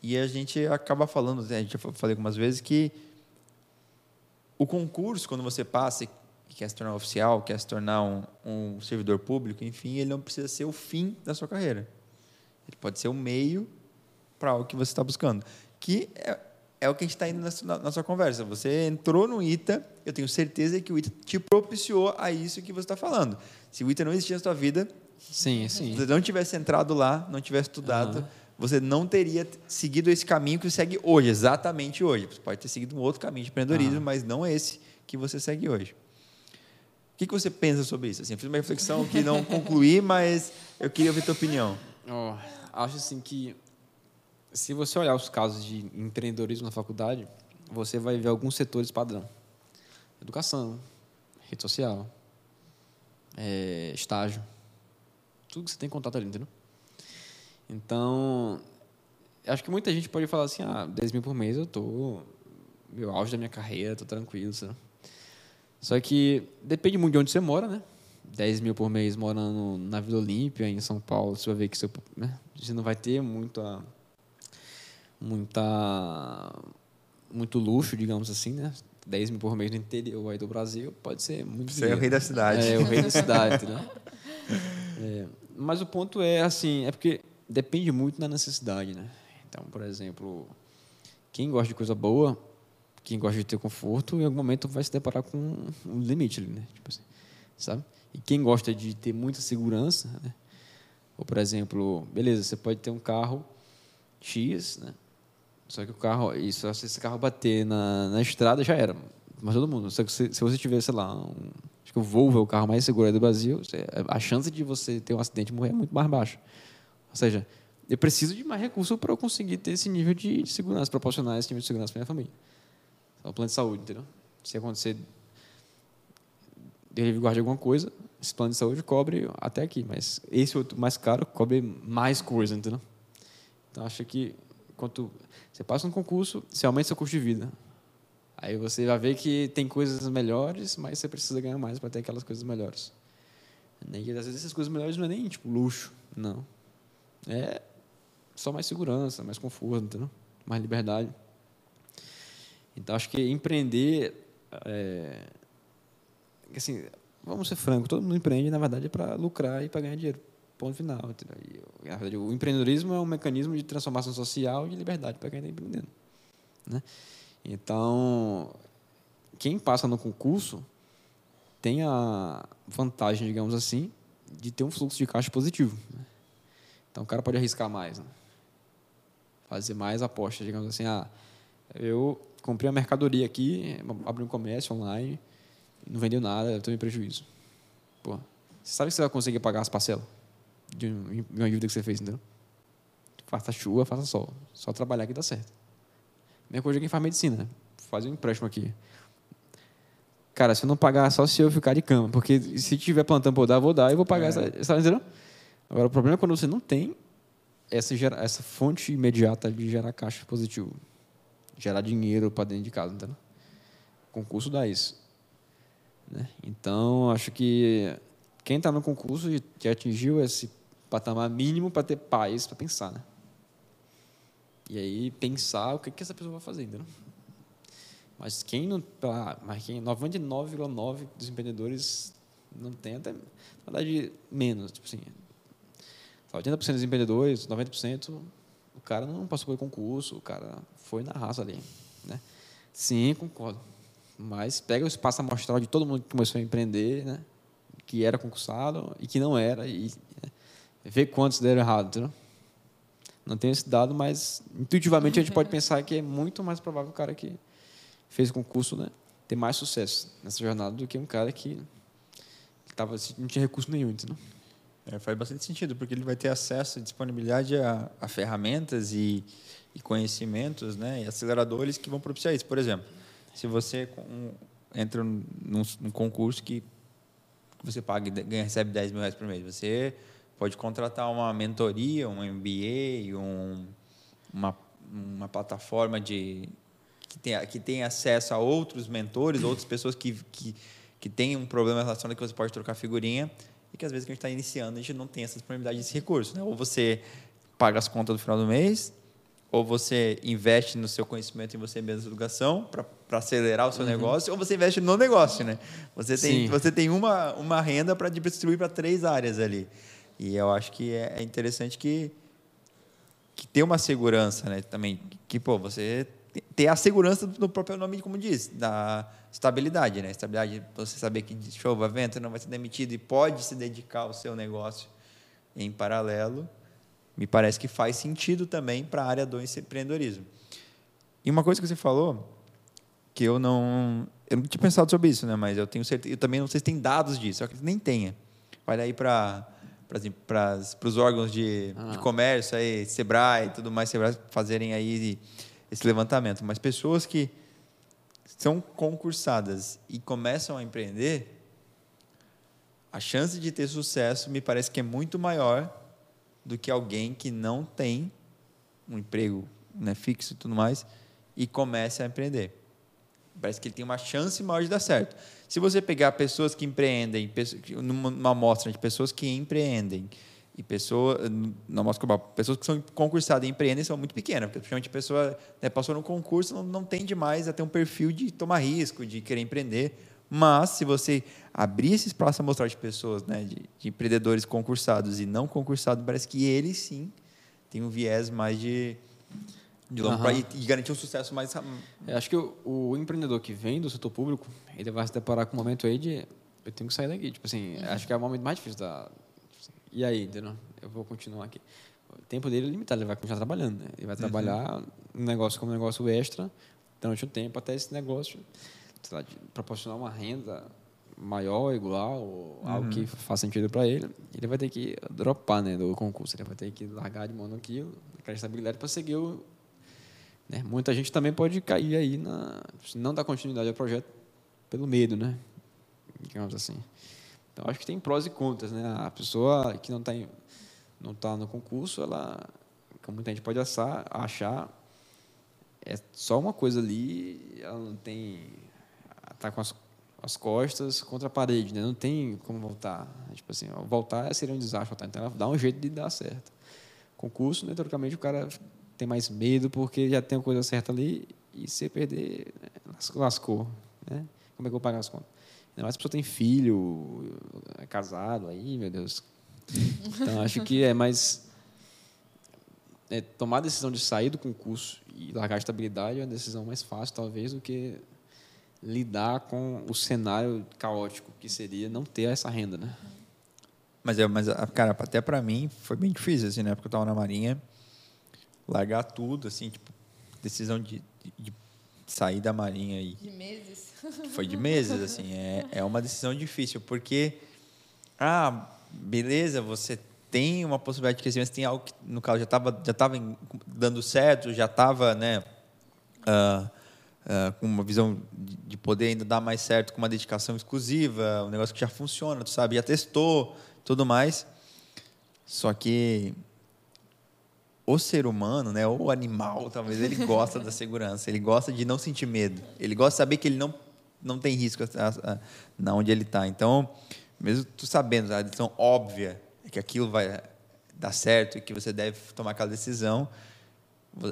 E a gente acaba falando, né, a gente já falei algumas vezes que o concurso, quando você passa e quer se tornar oficial, quer se tornar um, um servidor público, enfim, ele não precisa ser o fim da sua carreira. Ele pode ser o meio para algo que você está buscando. Que é, é o que a gente está indo na, na sua conversa. Você entrou no ITA, eu tenho certeza que o ITA te propiciou a isso que você está falando. Se o ITA não existia na sua vida, Sim, sim. se você não tivesse entrado lá, não tivesse estudado, Aham. você não teria seguido esse caminho que você segue hoje, exatamente hoje. Você pode ter seguido um outro caminho de empreendedorismo, Aham. mas não esse que você segue hoje. O que, que você pensa sobre isso? Assim, eu fiz uma reflexão que não concluí, mas eu queria ouvir a tua opinião. Oh, acho assim que se você olhar os casos de empreendedorismo na faculdade, você vai ver alguns setores padrão: educação, rede social, é, estágio, tudo que você tem contato ali, entendeu? Então, acho que muita gente pode falar assim: ah, 10 mil por mês eu tô meu auge da minha carreira, tô tranquilo, sabe? Só que depende muito de onde você mora, né? 10 mil por mês morando na Vila Olímpia, em São Paulo, você vai ver que você, né? você não vai ter muita, muita, muito luxo, digamos assim, né? 10 mil por mês no interior aí do Brasil pode ser muito Você é o rei da cidade. É, o rei da cidade, né? É, mas o ponto é, assim, é porque depende muito da necessidade, né? Então, por exemplo, quem gosta de coisa boa quem gosta de ter conforto, em algum momento vai se deparar com um limite, né? Tipo assim, sabe? E quem gosta de ter muita segurança, né? Ou, por exemplo, beleza, você pode ter um carro X, né? Só que o carro, isso, se esse carro bater na, na estrada, já era. Mas todo mundo. Só que se, se você tiver, sei lá, um, acho que o Volvo é o carro mais seguro do Brasil, a chance de você ter um acidente e morrer é muito mais baixa. Ou seja, eu preciso de mais recursos para eu conseguir ter esse nível de segurança, proporcionar esse nível de segurança para minha família. É o plano de saúde, entendeu? Se acontecer de guarde alguma coisa, esse plano de saúde cobre até aqui, mas esse outro mais caro cobre mais coisa, entendeu? Então acho que quanto você passa no concurso, você aumenta seu custo de vida. Aí você vai ver que tem coisas melhores, mas você precisa ganhar mais para ter aquelas coisas melhores. E às vezes essas coisas melhores não é nem tipo luxo, não. É só mais segurança, mais conforto, entendeu? Mais liberdade. Então, acho que empreender. É, assim, vamos ser francos, todo mundo empreende, na verdade, é para lucrar e para ganhar dinheiro. Ponto final. E, na verdade, o empreendedorismo é um mecanismo de transformação social e de liberdade para quem está empreendendo. Né? Então, quem passa no concurso tem a vantagem, digamos assim, de ter um fluxo de caixa positivo. Né? Então, o cara pode arriscar mais. Né? Fazer mais apostas, digamos assim. Ah, eu comprei a mercadoria aqui, abri um comércio online, não vendeu nada, estou em prejuízo. Pô, você sabe que você vai conseguir pagar as parcelas de uma dívida que você fez, entendeu? Faça chuva, faça sol. Só trabalhar que dá certo. Mesma coisa quem faz medicina. Faz um empréstimo aqui. Cara, se eu não pagar, só se eu ficar de cama. Porque se tiver plantando por dar, vou dar e vou pagar. É. Essa, essa, entendeu? Agora, o problema é quando você não tem essa, essa fonte imediata de gerar caixa positivo gerar dinheiro para dentro de casa, entendeu? concurso dá isso. Né? Então, acho que quem está no concurso já atingiu esse patamar mínimo para ter paz para pensar, né? E aí pensar o que, que essa pessoa vai fazer, entendeu? Mas quem não tá, mas quem 99,9 dos empreendedores não tem até, na verdade, menos, tipo assim, 80% dos empreendedores, 90% o cara não passou pelo concurso, o cara foi na raça ali. Né? Sim, concordo. Mas pega o espaço amostral de todo mundo que começou a empreender, né? que era concursado e que não era, e né? vê quantos deram errado. Entendeu? Não tenho esse dado, mas intuitivamente a gente pode pensar que é muito mais provável o cara que fez o concurso né? ter mais sucesso nessa jornada do que um cara que, que tava, não tinha recurso nenhum. Entendeu? É, faz bastante sentido, porque ele vai ter acesso e disponibilidade a, a ferramentas e, e, conhecimentos né, e aceleradores que vão propiciar isso. Por exemplo, se você um, entra num, num, concurso que você paga ganha, recebe 10 mil reais por mês, você pode contratar uma mentoria, um MBA, um, uma, uma plataforma de, que, tem, que tem acesso a outros mentores, outras pessoas que, que, que têm um problema relacionado que você pode trocar figurinha e que às vezes que a gente está iniciando, a gente não tem essa disponibilidade desse recurso. Né? Ou você paga as contas do final do mês, ou você investe no seu conhecimento em você mesmo educação para acelerar o seu uhum. negócio, ou você investe no negócio, né? Você tem, você tem uma, uma renda para distribuir para três áreas ali. E eu acho que é, é interessante que, que ter uma segurança, né? Também, que, pô, você ter a segurança do próprio nome, como diz, da estabilidade, né? Estabilidade, você saber que chova, vento, não vai ser demitido e pode se dedicar ao seu negócio em paralelo, me parece que faz sentido também para a área do empreendedorismo. E uma coisa que você falou, que eu não. Eu não tinha pensado sobre isso, né? Mas eu tenho certeza. Eu também não sei se tem dados disso, só que nem tenha. Vai daí para para os órgãos de, ah. de comércio, aí, Sebrae e tudo mais, Sebrae fazerem aí esse levantamento. Mas pessoas que são concursadas e começam a empreender, a chance de ter sucesso me parece que é muito maior do que alguém que não tem um emprego né, fixo e tudo mais e comece a empreender. Parece que ele tem uma chance maior de dar certo. Se você pegar pessoas que empreendem, numa amostra de pessoas que empreendem e pessoas, na amostra pessoas que são concursadas e empreendem são muito pequenas, porque principalmente a pessoa né, passou no concurso não, não tende mais a ter um perfil de tomar risco, de querer empreender. Mas se você abrir esse espaço a mostrar de pessoas, né, de, de empreendedores concursados e não concursados, parece que eles sim têm um viés mais de de longo uhum. prazo e, garantir um sucesso mais é, acho que o, o, empreendedor que vem do setor público ele vai se deparar com um momento aí de eu tenho que sair daqui tipo assim uhum. acho que é o momento mais difícil da tipo assim, e aí entendeu eu vou continuar aqui o tempo dele é limitado ele vai continuar trabalhando né? ele vai uhum. trabalhar uhum. um negócio como um negócio extra durante o tempo até esse negócio lá, proporcionar uma renda maior, igual, ou uhum. algo que faça sentido para ele, ele vai ter que dropar né, do concurso, ele vai ter que largar de mão naquilo, aquela estabilidade para seguir o, né? Muita gente também pode cair aí na não dar continuidade ao projeto pelo medo, né? Digamos assim. Então acho que tem prós e contras, né? A pessoa que não está não está no concurso, ela, como muita gente pode achar, achar é só uma coisa ali, ela não tem está com as, as costas contra a parede, né? Não tem como voltar. Tipo assim, voltar seria um desastre, então ela dá um jeito de dar certo. Concurso, né, teoricamente o cara tem mais medo porque já tem a coisa certa ali e se perder, né, lascou. Né? Como é que eu vou pagar as contas? Ainda mais a pessoa tem filho, é casado, aí, meu Deus. Então, acho que é mais. É, tomar a decisão de sair do concurso e largar a estabilidade é uma decisão mais fácil, talvez, do que lidar com o cenário caótico que seria não ter essa renda, né? Mas, é, mas cara, até para mim foi bem difícil, assim, né? Porque eu estava na Marinha largar tudo, assim, tipo, decisão de, de, de sair da Marinha aí. De meses. Foi de meses, assim. É, é uma decisão difícil, porque, ah, beleza, você tem uma possibilidade de crescimento, tem algo que, no caso, já estava já tava dando certo, já estava, né, uh, uh, com uma visão de, de poder ainda dar mais certo com uma dedicação exclusiva, um negócio que já funciona, tu sabe, já testou, tudo mais. Só que o ser humano, né, o animal, talvez ele gosta da segurança, ele gosta de não sentir medo, ele gosta de saber que ele não não tem risco a, a, na onde ele está. Então, mesmo tu sabendo a decisão óbvia é que aquilo vai dar certo e que você deve tomar aquela decisão,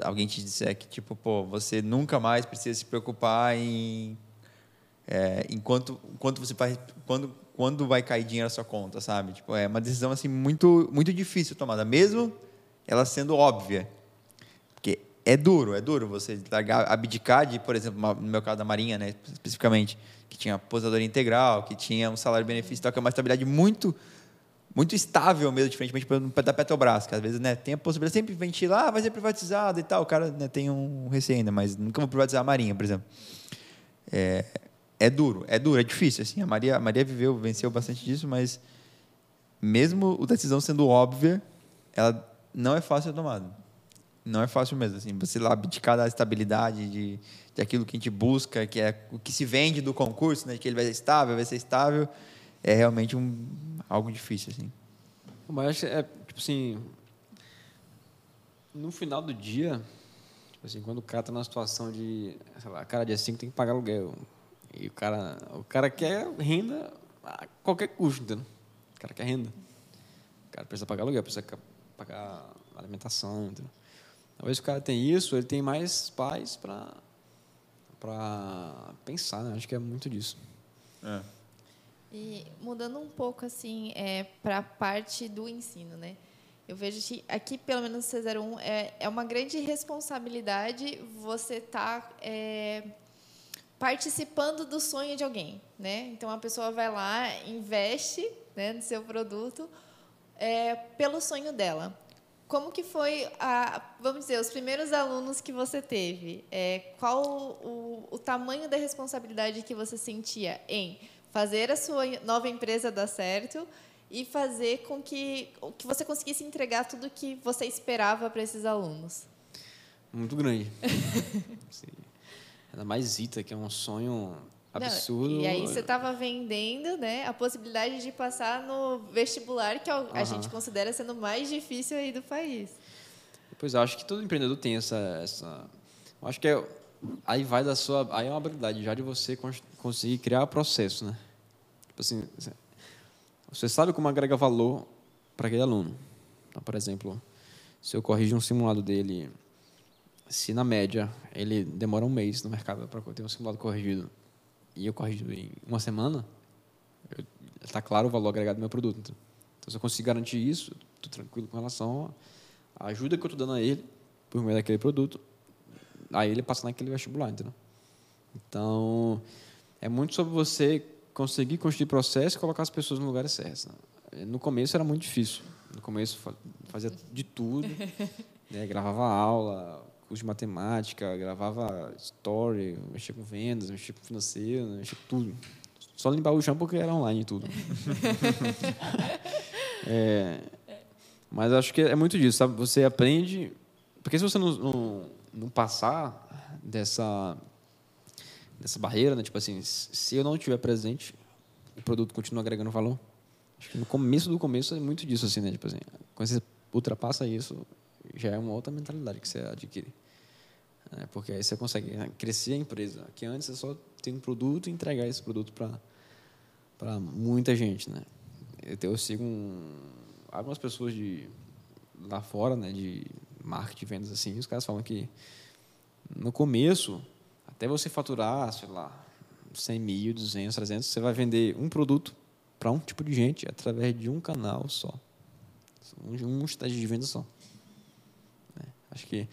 alguém te disser que tipo, pô, você nunca mais precisa se preocupar em é, enquanto quanto você vai quando quando vai cair dinheiro na sua conta, sabe? Tipo, é uma decisão assim muito muito difícil tomada, mesmo ela sendo óbvia. Porque é duro, é duro você largar, abdicar de, por exemplo, no meu caso da Marinha, né, especificamente, que tinha aposentadoria integral, que tinha um salário-benefício, que é uma estabilidade muito muito estável mesmo, diferentemente da Petrobras, que às vezes né, tem a possibilidade sempre ventilar, ah, vai ser privatizado e tal. O cara né, tem um receio ainda, mas nunca vou privatizar a Marinha, por exemplo. É, é duro, é duro, é difícil. Assim, a Maria, a Maria viveu, venceu bastante disso, mas mesmo a decisão sendo óbvia, ela não é fácil a tomada. Não é fácil mesmo. Assim, você lá abdicar da estabilidade, de, de aquilo que a gente busca, que é o que se vende do concurso, né, que ele vai ser estável, vai ser estável, é realmente um, algo difícil. Assim. Mas é, tipo assim, no final do dia, tipo assim, quando o cara está numa situação de, sei lá, cara, dia 5 tem que pagar aluguel. E o cara, o cara quer renda a qualquer custo, entendeu? O cara quer renda. O cara precisa pagar aluguel, precisa pagar alimentação. Entendeu? Talvez o cara tenha isso, ele tem mais paz para para pensar, né? Acho que é muito disso. É. E mudando um pouco assim é, para a parte do ensino, né? Eu vejo que aqui, pelo menos no C01, é, é uma grande responsabilidade você estar tá, é, participando do sonho de alguém, né? Então a pessoa vai lá, investe né, no seu produto é, pelo sonho dela. como que foi, a, vamos dizer, os primeiros alunos que você teve? É, qual o, o tamanho da responsabilidade que você sentia em fazer a sua nova empresa dar certo e fazer com que, que você conseguisse entregar tudo que você esperava para esses alunos? Muito grande. Ainda mais Ita, que é um sonho absurdo. Não, e aí você estava vendendo né, a possibilidade de passar no vestibular, que é a uhum. gente considera sendo mais difícil aí do país. Pois acho que todo empreendedor tem essa. essa acho que é, aí vai da sua. Aí é uma habilidade já de você conseguir criar processo, né? Tipo assim, você sabe como agrega valor para aquele aluno. Então, por exemplo, se eu corrigir um simulado dele, se na média ele demora um mês no mercado para ter um simulado corrigido e eu corrijo em uma semana, está claro o valor agregado do meu produto. Então, então se eu consigo garantir isso, estou tranquilo com relação à ajuda que eu estou dando a ele por meio daquele produto, aí ele passa naquele vestibular, entendeu? Então, é muito sobre você conseguir construir processo e colocar as pessoas no lugar certo. Né? No começo era muito difícil. No começo fazia de tudo, né? gravava aula, curso de matemática, gravava story, mexia com vendas, mexia com financeiro, mexia com tudo. Só limpar o chão porque era online e tudo. é, mas acho que é muito disso, sabe? Você aprende. Porque se você não, não, não passar dessa, dessa barreira, né? Tipo assim, se eu não estiver presente, o produto continua agregando valor. Acho que no começo do começo é muito disso, assim, né? Tipo assim, quando você ultrapassa isso, já é uma outra mentalidade que você adquire. É, porque aí você consegue crescer a empresa. Que antes é só ter um produto e entregar esse produto para muita gente, né? Eu, eu sigo um, algumas pessoas de lá fora, né, de marketing, vendas assim, os caras falam que no começo, até você faturar, sei lá, 100 mil, 200, 300, você vai vender um produto para um tipo de gente através de um canal só. Um, um estágio de venda só. É, acho que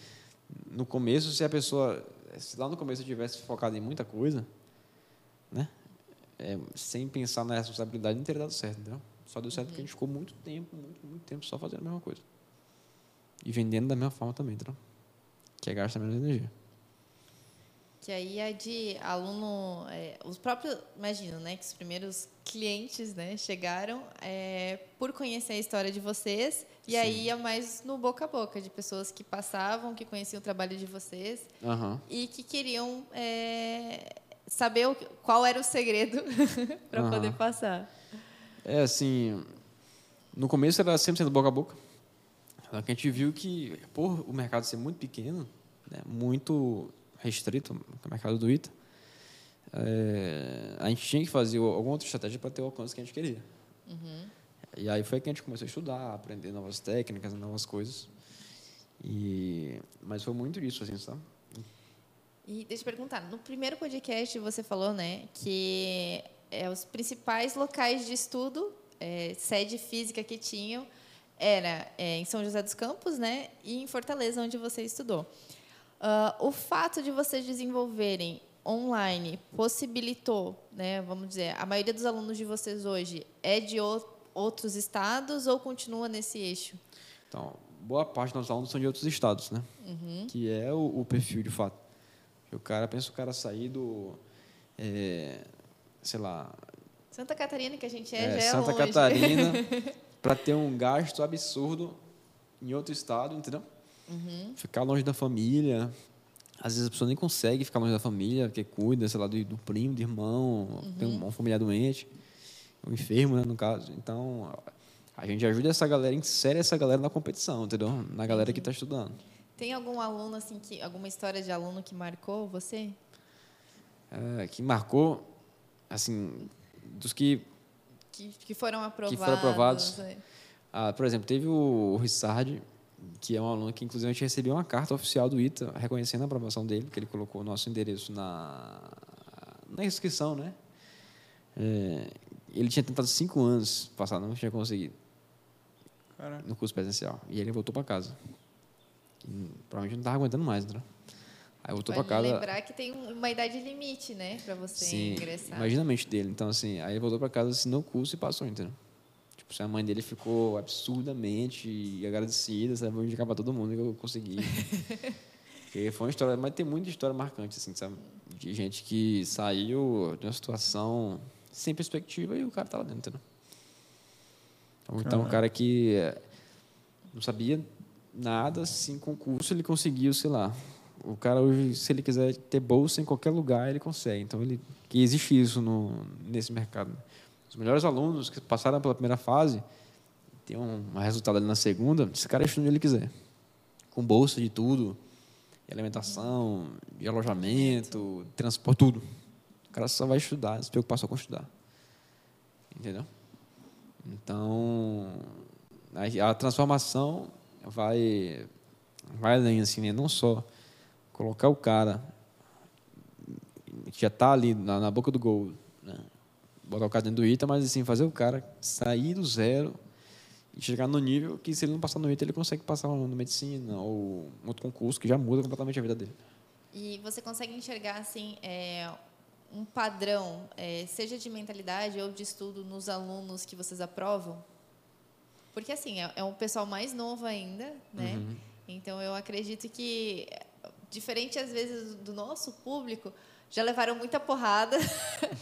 no começo, se a pessoa, se lá no começo eu tivesse focado em muita coisa, né? É, sem pensar na responsabilidade, não teria dado certo, entendeu? Só deu certo porque a gente ficou muito tempo, muito, muito tempo só fazendo a mesma coisa. E vendendo da mesma forma também, entendeu? Que é gasta menos energia. Que aí é de aluno, é, os próprios, imagino, né, que os primeiros clientes, né, chegaram é, por conhecer a história de vocês e Sim. aí ia mais no boca a boca de pessoas que passavam, que conheciam o trabalho de vocês uhum. e que queriam é, saber o, qual era o segredo para uhum. poder passar. É assim, no começo era sempre sendo boca a boca. Só que a gente viu que por o mercado ser muito pequeno, né, muito restrito no mercado do ITA, é, a gente tinha que fazer alguma outra estratégia para ter o alcance que a gente queria. Uhum. E aí foi que a gente começou a estudar, aprender novas técnicas, novas coisas. E, mas foi muito isso, assim, sabe? E deixa eu perguntar, no primeiro podcast você falou, né, que é, os principais locais de estudo, é, sede física que tinham, era é, em São José dos Campos, né, e em Fortaleza, onde você estudou. Uh, o fato de vocês desenvolverem online possibilitou, né, vamos dizer, a maioria dos alunos de vocês hoje é de outros estados ou continua nesse eixo? Então, boa parte dos alunos são de outros estados, né? Uhum. Que é o, o, perfil de fato. O cara pensa o cara sair do, é, sei lá. Santa Catarina que a gente é, é já é Santa. Catarina para ter um gasto absurdo em outro estado, entendeu? Uhum. Ficar longe da família. Às vezes a pessoa nem consegue ficar longe da família, porque cuida, sei lá, do, do primo, do irmão, uhum. tem um, um familiar doente, um enfermo, né, no caso. Então, a gente ajuda essa galera, insere essa galera na competição, entendeu? Na galera uhum. que está estudando. Tem algum aluno, assim, que, alguma história de aluno que marcou você? É, que marcou, assim, dos que... Que, que foram aprovados. Que foram aprovados. Ah, por exemplo, teve o, o Rissard, que é um aluno que, inclusive, a gente recebeu uma carta oficial do ITA reconhecendo a aprovação dele, que ele colocou o nosso endereço na, na inscrição, né? É, ele tinha tentado cinco anos passar, não tinha conseguido Caraca. no curso presencial. E ele voltou para casa. E, provavelmente não estava aguentando mais, né? Aí voltou para casa. lembrar que tem uma idade limite, né, para você Sim, ingressar. Imagina a mente dele. Então, assim, aí ele voltou para casa, assinou o curso e passou, entendeu? A mãe dele ficou absurdamente agradecida, sabe? Vou indicar para todo mundo que eu consegui. Porque foi uma história, mas tem muita história marcante, assim, sabe? De gente que saiu de uma situação sem perspectiva e o cara tá lá dentro, né? Então, um cara que não sabia nada, sem concurso, ele conseguiu, sei lá. O cara hoje, se ele quiser ter bolsa em qualquer lugar, ele consegue. Então, ele, que existe isso no, nesse mercado. Melhores alunos que passaram pela primeira fase, tem um, resultado ali na segunda, esse cara estuda onde ele quiser. Com bolsa de tudo, de alimentação, de alojamento, transporte, tudo. O cara só vai estudar, se preocupar só com estudar. Entendeu? Então, a, a transformação vai, vai além, assim, né? não só colocar o cara que já está ali na, na, boca do gol? Botar o cara dentro do ITA, mas assim, fazer o cara sair do zero e chegar no nível que se ele não passar no ITA, ele consegue passar no medicina ou outro concurso que já muda completamente a vida dele. E você consegue enxergar assim é, um padrão, é, seja de mentalidade ou de estudo nos alunos que vocês aprovam? Porque, assim, é, é um pessoal mais novo ainda, né? Uhum. Então, eu acredito que, diferente às vezes do nosso público, já levaram muita porrada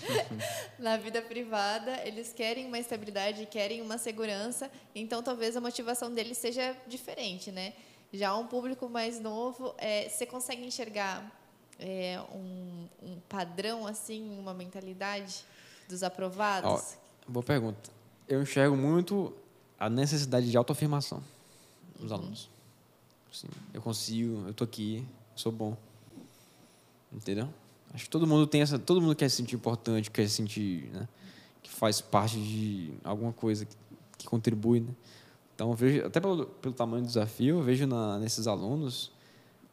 na vida privada, eles querem uma estabilidade, querem uma segurança, então talvez a motivação deles seja diferente, né? Já um público mais novo, é, você consegue enxergar é, um, um, padrão, assim, uma mentalidade dos aprovados? Ó, boa pergunta. Eu enxergo muito a necessidade de autoafirmação dos uhum. alunos. Assim, eu consigo, eu tô aqui, sou bom. Entendeu? Acho que todo mundo tem essa, todo mundo quer se sentir importante, quer se sentir, né, que faz parte de alguma coisa que, que contribui, né? Então, vejo, até pelo, pelo tamanho do desafio, eu vejo na, nesses alunos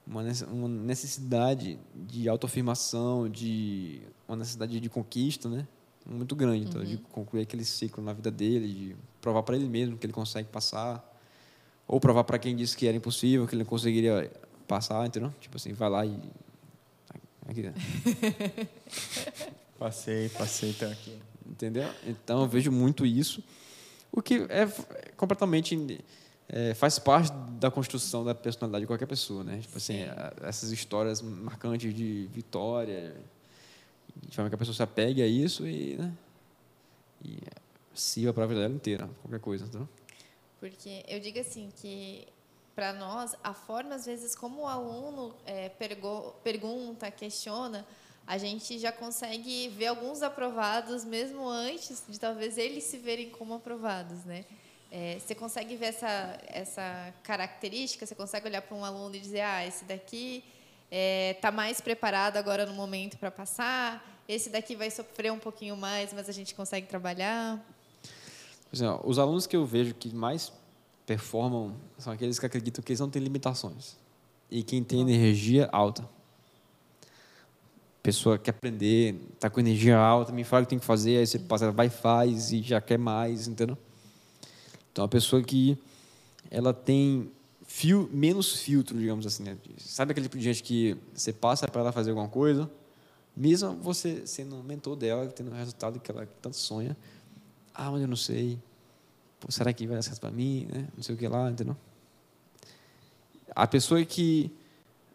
uma necessidade de autoafirmação, de uma necessidade de conquista, né? Muito grande, então, uhum. de concluir aquele ciclo na vida dele, de provar para ele mesmo que ele consegue passar, ou provar para quem disse que era impossível, que ele não conseguiria passar, entendeu? Tipo assim, vai lá e aqui. Passei, passei até aqui. Entendeu? Então eu vejo muito isso, o que é completamente é, faz parte da construção da personalidade de qualquer pessoa, né? Tipo assim, essas histórias marcantes de vitória, de forma que a pessoa se apegue a isso e, né? E sirva para a vida dela inteira, qualquer coisa, entendeu? Porque eu digo assim que para nós a forma às vezes como o aluno é, pergunta, questiona, a gente já consegue ver alguns aprovados mesmo antes de talvez eles se verem como aprovados, né? É, você consegue ver essa, essa característica? Você consegue olhar para um aluno e dizer, ah, esse daqui está é, tá mais preparado agora no momento para passar, esse daqui vai sofrer um pouquinho mais, mas a gente consegue trabalhar? Ó, os alunos que eu vejo que mais performam são aqueles que acreditam que eles não têm limitações e quem tem energia alta. Pessoa quer aprender, está com energia alta, me fala o que tem que fazer, aí você passa, vai faz e já quer mais, entendeu? Então, a pessoa que ela tem fio, menos filtro, digamos assim. Né? Sabe aquele tipo de gente que você passa para ela fazer alguma coisa, mesmo você sendo mentor dela, tendo o resultado que ela tanto sonha, ah, mas eu não sei, será que vai dar certo para mim, né? não sei o que lá, entendeu? A pessoa que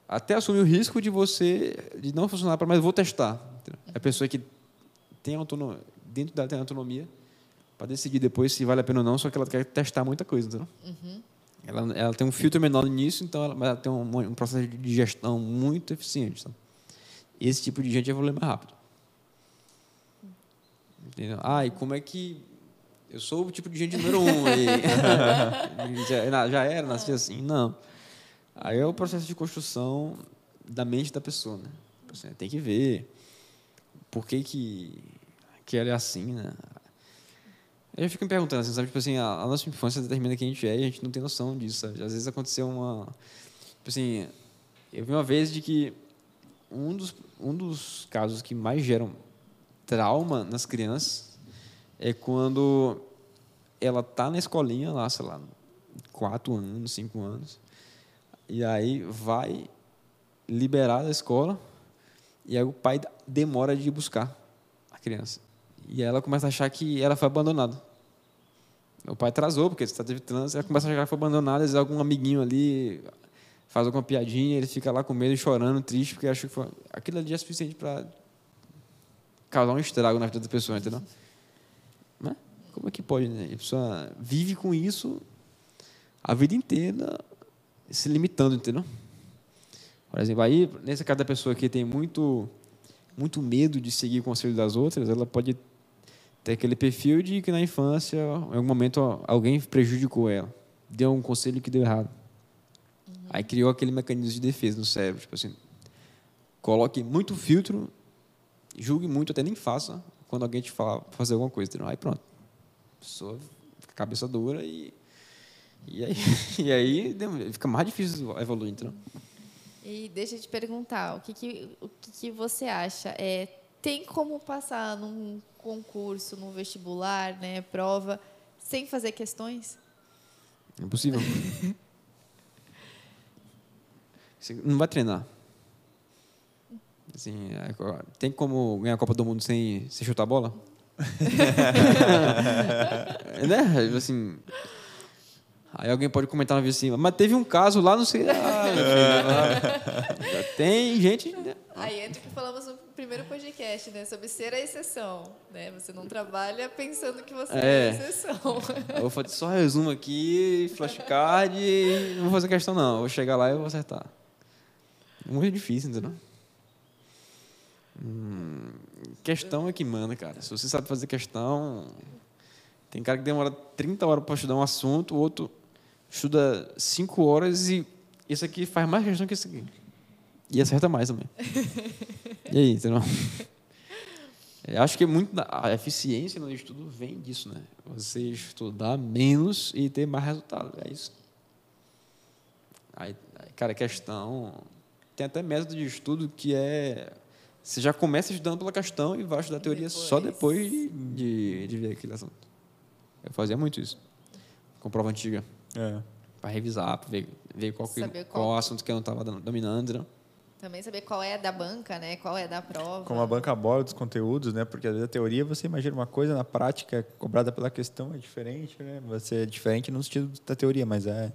até assume o risco de você, de não funcionar para, mas vou testar. Entendeu? É a pessoa que tem autonomia, dentro dela tem autonomia, para decidir depois se vale a pena ou não, só que ela quer testar muita coisa, entendeu? Uhum. Ela, ela tem um filtro menor no início, então ela, ela tem um, um, processo de gestão muito eficiente. Sabe? Esse tipo de gente evolui mais rápido. Entendeu? Ah, e como é que. Eu sou o tipo de gente número um. E, já, já era, nasci assim? Não. Aí é o processo de construção da mente da pessoa. Né? Você tipo assim, tem que ver por que, que, que ela é assim. Né? Eu fico me perguntando, assim, sabe? Tipo assim, a, a, nossa infância determina quem a gente é e a gente não tem noção disso, sabe? Às vezes aconteceu uma... Tipo assim, eu vi uma vez de que um dos, um dos casos que mais geram trauma nas crianças é quando ela tá na escolinha lá, sei lá, quatro anos, cinco anos, e aí vai liberar da escola e aí o pai demora de ir buscar a criança. E ela começa a achar que ela foi abandonada. O pai atrasou, porque você teve trânsito, aí começa a chegar, foi abandonado, às vezes algum amiguinho ali faz alguma piadinha, ele fica lá com medo, chorando, triste, porque acha que foi... aquilo ali é suficiente para causar um estrago na vida da pessoa, entendeu? Mas como é que pode, né? A pessoa vive com isso a vida inteira se limitando, entendeu? Por exemplo, aí, nesse caso da pessoa que tem muito, muito medo de seguir o conselho das outras, ela pode ter aquele perfil de que na infância, em algum momento, alguém prejudicou ela, deu um conselho que deu errado. Uhum. Aí criou aquele mecanismo de defesa no cérebro, tipo assim, coloque muito filtro, julgue muito, até nem faça quando alguém te fala fazer alguma coisa, entendeu? Aí pronto, pessoa fica cabeça dura e e aí, e aí fica mais difícil evoluir, entendeu? E deixa eu te perguntar, o que, que, o que, que você acha? É, tem como passar num concurso, num vestibular, né, prova, sem fazer questões? Impossível. Você não vai treinar. Assim, é, tem como ganhar a Copa do Mundo sem, sem chutar a bola? né? Assim, Aí alguém pode comentar no vídeo assim, mas teve um caso lá, não sei. Ah, tem gente. Né? Aí entra o que falamos no primeiro podcast, né? Sobre ser a exceção. Né? Você não trabalha pensando que você é, é a exceção. Eu vou fazer só resumo aqui, flashcard, e não vou fazer questão, não. Eu vou chegar lá e vou acertar. Muito difícil, entendeu? Hum, questão é que manda, cara. Se você sabe fazer questão. Tem cara que demora 30 horas para estudar um assunto, o outro estuda cinco horas e esse aqui faz mais questão que esse aqui. E acerta mais também. e aí, entendeu? Eu acho que muito a eficiência no estudo vem disso, né? Você estudar menos e ter mais resultado. É isso. Aí, cara, questão. Tem até método de estudo que é. Você já começa estudando pela questão e vai estudar a teoria depois. só depois de, de, de ver aquele assunto. Eu fazia muito isso. Com prova antiga. É. Para revisar, para ver, ver qual, que, qual, qual assunto que eu não estava dominando. Não? Também saber qual é da banca, né? Qual é da prova. Como a banca aborda os conteúdos, né? Porque às vezes a teoria você imagina uma coisa, na prática, cobrada pela questão é diferente, né? Você é diferente no sentido da teoria, mas é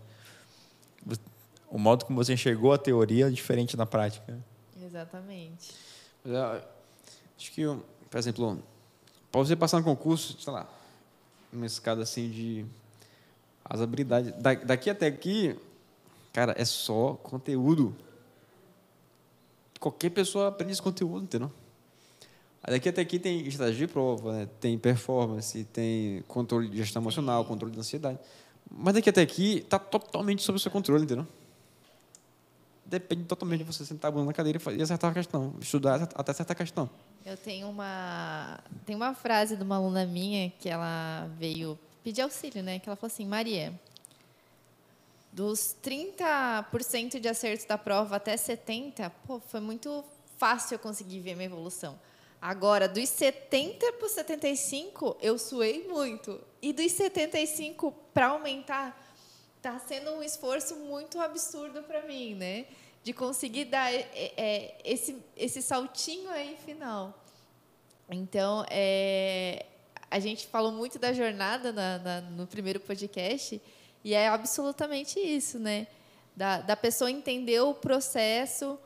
o modo como você enxergou a teoria é diferente na prática. Exatamente. É, acho que, por exemplo, para você passar no concurso, sei lá, uma escada assim de as habilidades. Da, daqui até aqui, cara, é só conteúdo. Qualquer pessoa aprende esse conteúdo, entendeu? Daqui até aqui tem estratégia de prova, né? tem performance, tem controle de gestão emocional, controle de ansiedade. Mas daqui até aqui está totalmente sob o seu controle, entendeu? Depende totalmente de você sentar a bunda na cadeira e acertar a questão, estudar até acertar a questão. Eu tenho uma, tem uma frase de uma aluna minha que ela veio pedir auxílio, né? Que ela falou assim, Maria, dos 30% de acertos da prova até 70%, pô, foi muito fácil eu conseguir ver minha evolução. Agora, dos 70 para os 75, eu suei muito. E dos 75 para aumentar, está sendo um esforço muito absurdo para mim, né? De conseguir dar é, é, esse, esse saltinho aí final. Então, é, a gente falou muito da jornada na, na, no primeiro podcast, e é absolutamente isso, né? Da, da pessoa entender o processo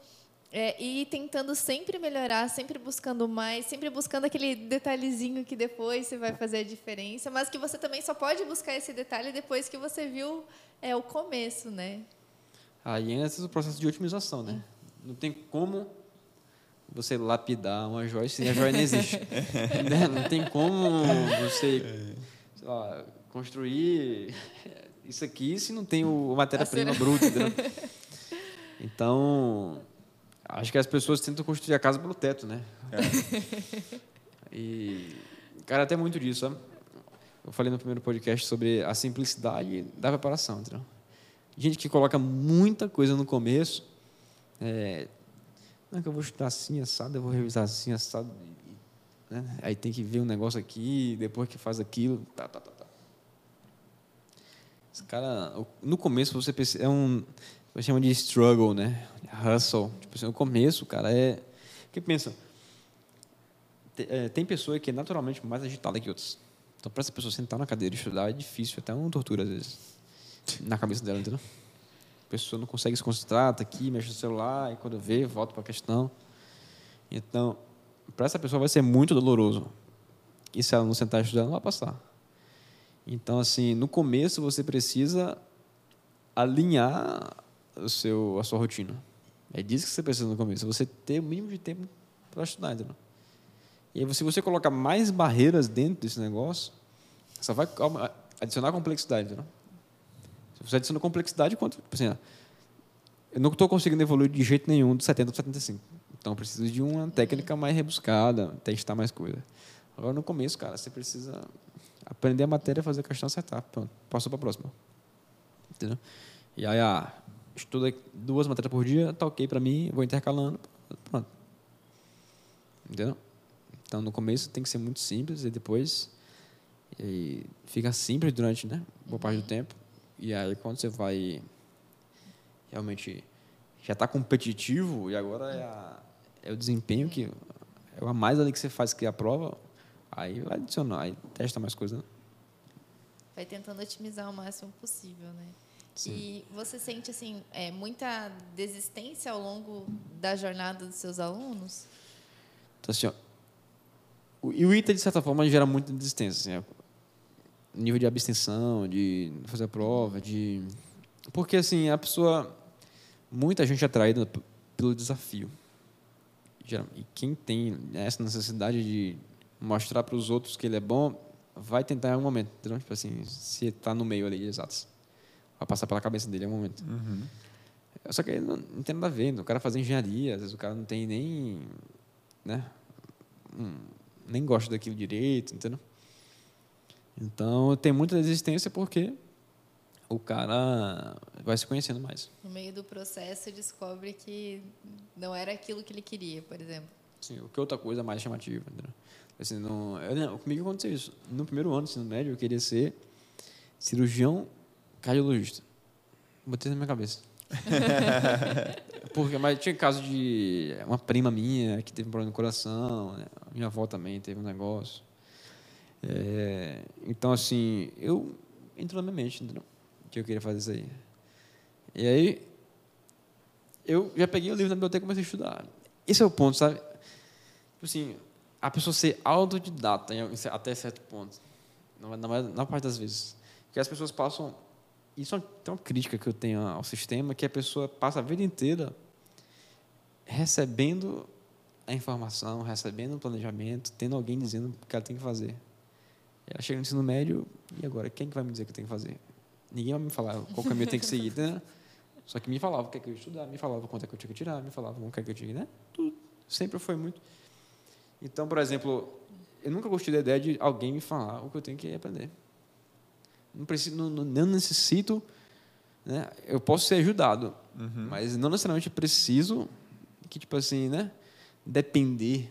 é, e ir tentando sempre melhorar, sempre buscando mais, sempre buscando aquele detalhezinho que depois você vai fazer a diferença, mas que você também só pode buscar esse detalhe depois que você viu é, o começo, né? Aí entra o processo de otimização, né? Não tem como você lapidar uma joia se a joia não existe. né? Não tem como você lá, construir isso aqui se não tem o matéria-prima bruta. Entendeu? Então, acho que as pessoas tentam construir a casa pelo teto, né? É. E, cara, até muito disso, sabe? Eu falei no primeiro podcast sobre a simplicidade da preparação, entendeu? Gente que coloca muita coisa no começo, é, não, que eu vou estudar assim, assado, eu vou revisar assim, assado. Né? Aí tem que ver um negócio aqui, depois que faz aquilo. Tá, tá, tá, tá. Esse cara, no começo você é um. Eu chamo de struggle, né? Hustle. Tipo assim, no começo, cara, é. Que pensa? É, tem pessoa que é naturalmente mais agitada que outras. Então, para essa pessoa sentar na cadeira e estudar é difícil, até uma tortura às vezes, na cabeça dela, entendeu? A pessoa não consegue se concentrar, tá aqui, mexe no celular, e quando vê, volta para a questão. Então, para essa pessoa vai ser muito doloroso. E se ela não sentar e estudar, não vai passar. Então, assim, no começo você precisa alinhar o seu, a sua rotina. É disso que você precisa no começo. Você ter o mínimo de tempo para estudar, entendeu? E aí, se você colocar mais barreiras dentro desse negócio, você vai adicionar complexidade, entendeu? Você adiciona complexidade, quanto? Tipo assim, eu não estou conseguindo evoluir de jeito nenhum de 70 para 75. Então, eu preciso de uma técnica mais rebuscada, testar mais coisa. Agora, no começo, cara, você precisa aprender a matéria, fazer a questão, acertar. Pronto, passou para a próxima. Entendeu? E aí, ah, estuda duas matérias por dia, tá ok para mim, vou intercalando, pronto. Entendeu? Então, no começo tem que ser muito simples e depois e fica simples durante né, boa parte do tempo. E aí, quando você vai realmente já está competitivo e agora é, a, é, o desempenho que é o a mais ali que você faz que é a prova, aí vai adicionar, aí testa mais coisas. Né? Vai tentando otimizar o máximo possível, né? Sim. E você sente assim é, muita desistência ao longo da jornada dos seus alunos? Então, assim, ó, e o ITA, de certa forma, gera muita desistência. Assim, nível de abstenção, de fazer a prova, de... Porque, assim, a pessoa... Muita gente é atraída pelo desafio. E quem tem essa necessidade de mostrar para os outros que ele é bom, vai tentar em algum momento. Entendeu? Tipo assim, se está no meio ali, exatos. Vai passar pela cabeça dele em algum momento. Uhum. Só que não, não tem nada a ver. O cara fazer engenharia, às vezes o cara não tem nem... Né? Nem gosta daquilo direito, entendeu? Então, tem muita resistência porque o cara vai se conhecendo mais. No meio do processo, descobre que não era aquilo que ele queria, por exemplo. Sim, o que é outra coisa mais chamativa. Entendeu? Assim, não, eu, comigo aconteceu isso. No primeiro ano do ensino médio, eu queria ser cirurgião cardiologista. Botei na minha cabeça. Porque, mas tinha caso de uma prima minha que teve um problema no coração, né? minha avó também teve um negócio. É, então, assim, eu entrou na minha mente, entendeu? Que eu queria fazer isso aí. E aí, eu já peguei o livro na biblioteca e comecei a estudar. Esse é o ponto, sabe? Tipo assim, a pessoa ser autodidata até certo ponto. Na, na, na parte das vezes. Porque as pessoas passam isso é uma crítica que eu tenho ao sistema, que a pessoa passa a vida inteira recebendo a informação, recebendo o planejamento, tendo alguém dizendo o que ela tem que fazer. Ela chega no ensino médio, e agora? Quem que vai me dizer o que eu tenho que fazer? Ninguém vai me falar qual caminho eu tenho que seguir, né? Só que me falava o que, é que eu ia estudar, me falava quanto é que eu tinha que tirar, me falava o que é que eu tinha, né? Tudo. Sempre foi muito. Então, por exemplo, eu nunca gostei da ideia de alguém me falar o que eu tenho que aprender. Não, preciso, não, não necessito. Né? Eu posso ser ajudado, uhum. mas não necessariamente preciso que, tipo assim, né? depender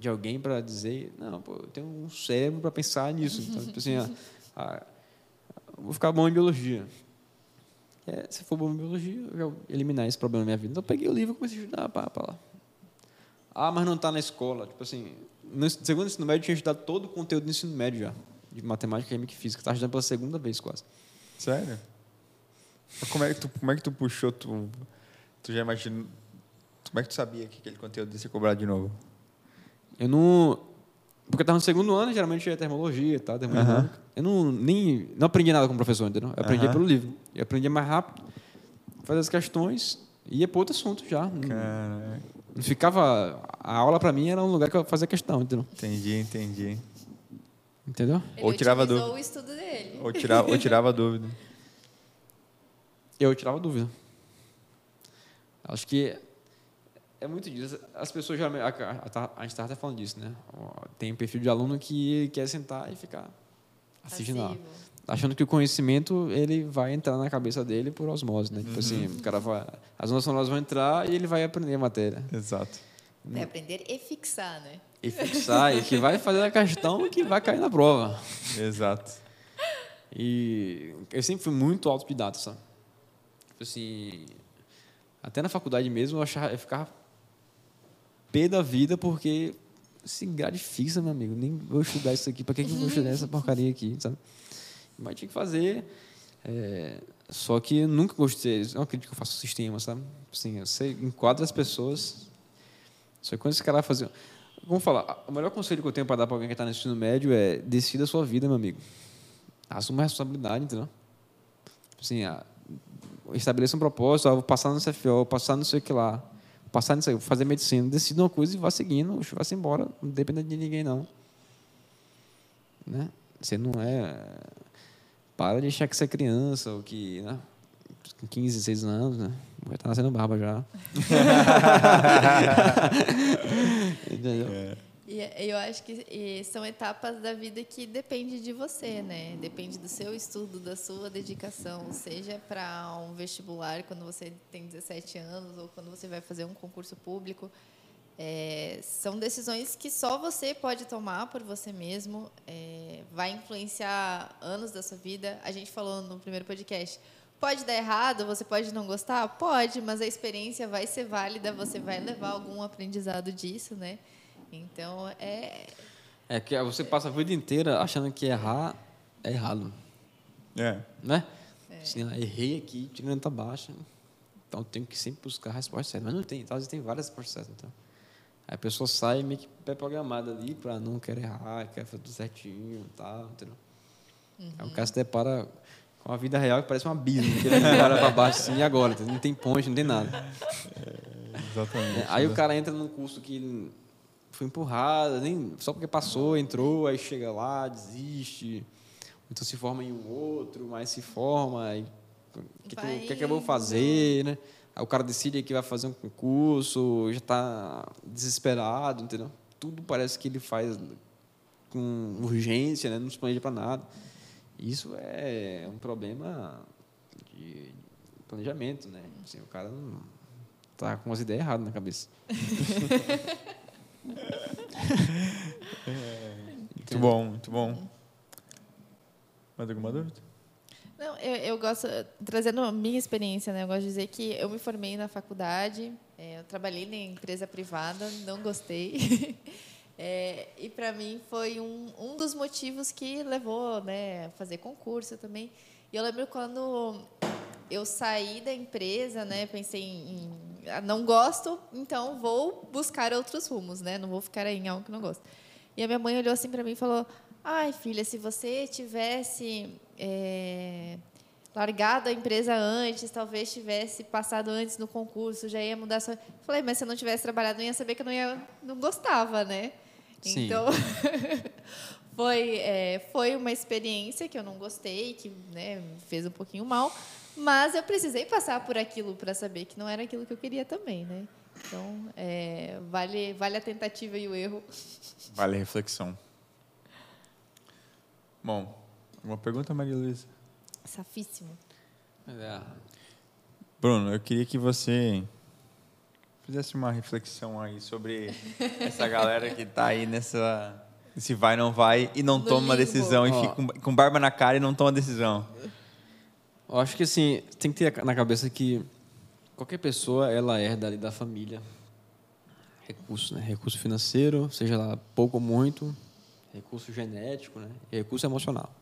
de alguém para dizer, não, pô, eu tenho um cérebro para pensar nisso. Então, tipo assim, vou ficar bom em biologia. É, se for bom em biologia, eu vou eliminar esse problema na minha vida. Então, eu peguei o livro e comecei a estudar para lá. Ah, mas não está na escola. Tipo assim, no segundo ensino médio, eu tinha estudado todo o conteúdo do ensino médio já de matemática, química e física. Estava estudando pela segunda vez quase. Sério? Como é que tu, como é que tu puxou? Tu, tu já imaginou? Como é que tu sabia que aquele conteúdo ia ser cobrado de novo? Eu não. Porque estava no segundo ano, geralmente é termologia, tá, termodinâmica. Uhum. Eu não, nem, não aprendi nada com o professor, entendeu? Eu aprendi uhum. pelo livro. Eu aprendi mais rápido, fazia as questões e ia para outro assunto já. Caraca. Não ficava. A aula para mim era um lugar que eu fazia questão, entendeu? Entendi, entendi. Entendeu? Ele ou tirava dúvida. o estudo dele. Ou tirava, ou tirava dúvida. Eu tirava dúvida. Acho que é muito disso. As pessoas geralmente. A, a gente estava até falando disso, né? Tem um perfil de aluno que quer sentar e ficar assistindo. Achando que o conhecimento ele vai entrar na cabeça dele por osmose, né? Tipo assim, uhum. o cara vai, as noções vão entrar e ele vai aprender a matéria. Exato. Vai aprender e fixar, né? e fixar, e que vai fazer a questão que vai cair na prova. Exato. E eu sempre fui muito autodidata, sabe? Tipo assim, até na faculdade mesmo eu, achava, eu ficava pé da vida porque se grade fixa, meu amigo. Nem vou estudar isso aqui. Para que, que eu vou estudar essa porcaria aqui, sabe? Mas tinha que fazer. É, só que eu nunca gostei. Eu não acredito que eu faço sistema, sabe? Assim, eu sei, enquadro as pessoas. Só que quando esse cara fazer. Vamos falar, o melhor conselho que eu tenho para dar para alguém que está no ensino médio é decida a sua vida, meu amigo. Assuma a responsabilidade, entendeu? Assim, estabeleça um propósito, ah, vou passar no CFO, vou passar não sei o que lá, passar nisso aí, vou fazer medicina, decida uma coisa e vá seguindo, vá-se embora, não depende de ninguém, não. Né? Você não é para de achar que você é criança ou que, né? Com 15, 16 anos, né? Já tá nascendo barba já. Entendeu? É. E eu acho que são etapas da vida que depende de você, né? Depende do seu estudo, da sua dedicação, seja para um vestibular quando você tem 17 anos ou quando você vai fazer um concurso público. É, são decisões que só você pode tomar por você mesmo, é, vai influenciar anos da sua vida. A gente falou no primeiro podcast. Pode dar errado, você pode não gostar? Pode, mas a experiência vai ser válida, você vai levar algum aprendizado disso, né? Então, é. É que você passa a vida inteira achando que errar é errado. É. Né? É. Assim, ah, errei aqui, tirando nota baixa. Então, tenho que sempre buscar a resposta certa. Mas não tem, às vezes tem várias respostas certas. Então. Aí a pessoa sai meio que pré-programada ali para não querer errar, quer fazer tudo certinho e tal, entendeu? Uhum. Aí o cara se depara com a vida real que parece um abismo, que ele para para baixo assim, e agora? Não tem ponte, não tem nada. É, exatamente. Aí o cara entra num curso que foi empurrado, nem, só porque passou, entrou, aí chega lá, desiste. Então se forma em um outro, mas se forma, o que, que, que, que eu vou fazer, né? Aí o cara decide que vai fazer um concurso, já está desesperado, entendeu? Tudo parece que ele faz com urgência, né? não se planeja para nada. Isso é um problema de planejamento, né? Assim, o cara não tá com as ideias erradas na cabeça. muito bom, muito bom. Mais alguma dúvida? Não, eu, eu gosto, trazendo a minha experiência, né? Eu gosto de dizer que eu me formei na faculdade, é, eu trabalhei em empresa privada, não gostei. É, e para mim foi um, um dos motivos que levou né, a fazer concurso também. E eu lembro quando eu saí da empresa, né, pensei em, em não gosto, então vou buscar outros rumos, né? Não vou ficar aí em algo que não gosto. E a minha mãe olhou assim para mim e falou: Ai, filha, se você tivesse é, largado a empresa antes, talvez tivesse passado antes no concurso, já ia mudar sua. Falei, mas se eu não tivesse trabalhado, não ia saber que eu não, ia, não gostava, né? Sim. Então, foi, é, foi uma experiência que eu não gostei, que né, me fez um pouquinho mal, mas eu precisei passar por aquilo para saber que não era aquilo que eu queria também, né? Então, é, vale, vale a tentativa e o erro. Vale a reflexão. Bom, uma pergunta, Maria Luísa? Safíssimo. É. Bruno, eu queria que você fizesse uma reflexão aí sobre essa galera que está aí nessa se vai não vai e não no toma uma decisão e fica com, com barba na cara e não toma decisão. Eu acho que assim, tem que ter na cabeça que qualquer pessoa ela herda ali da família recurso, né? Recurso financeiro, seja lá pouco ou muito, recurso genético, né? E recurso emocional.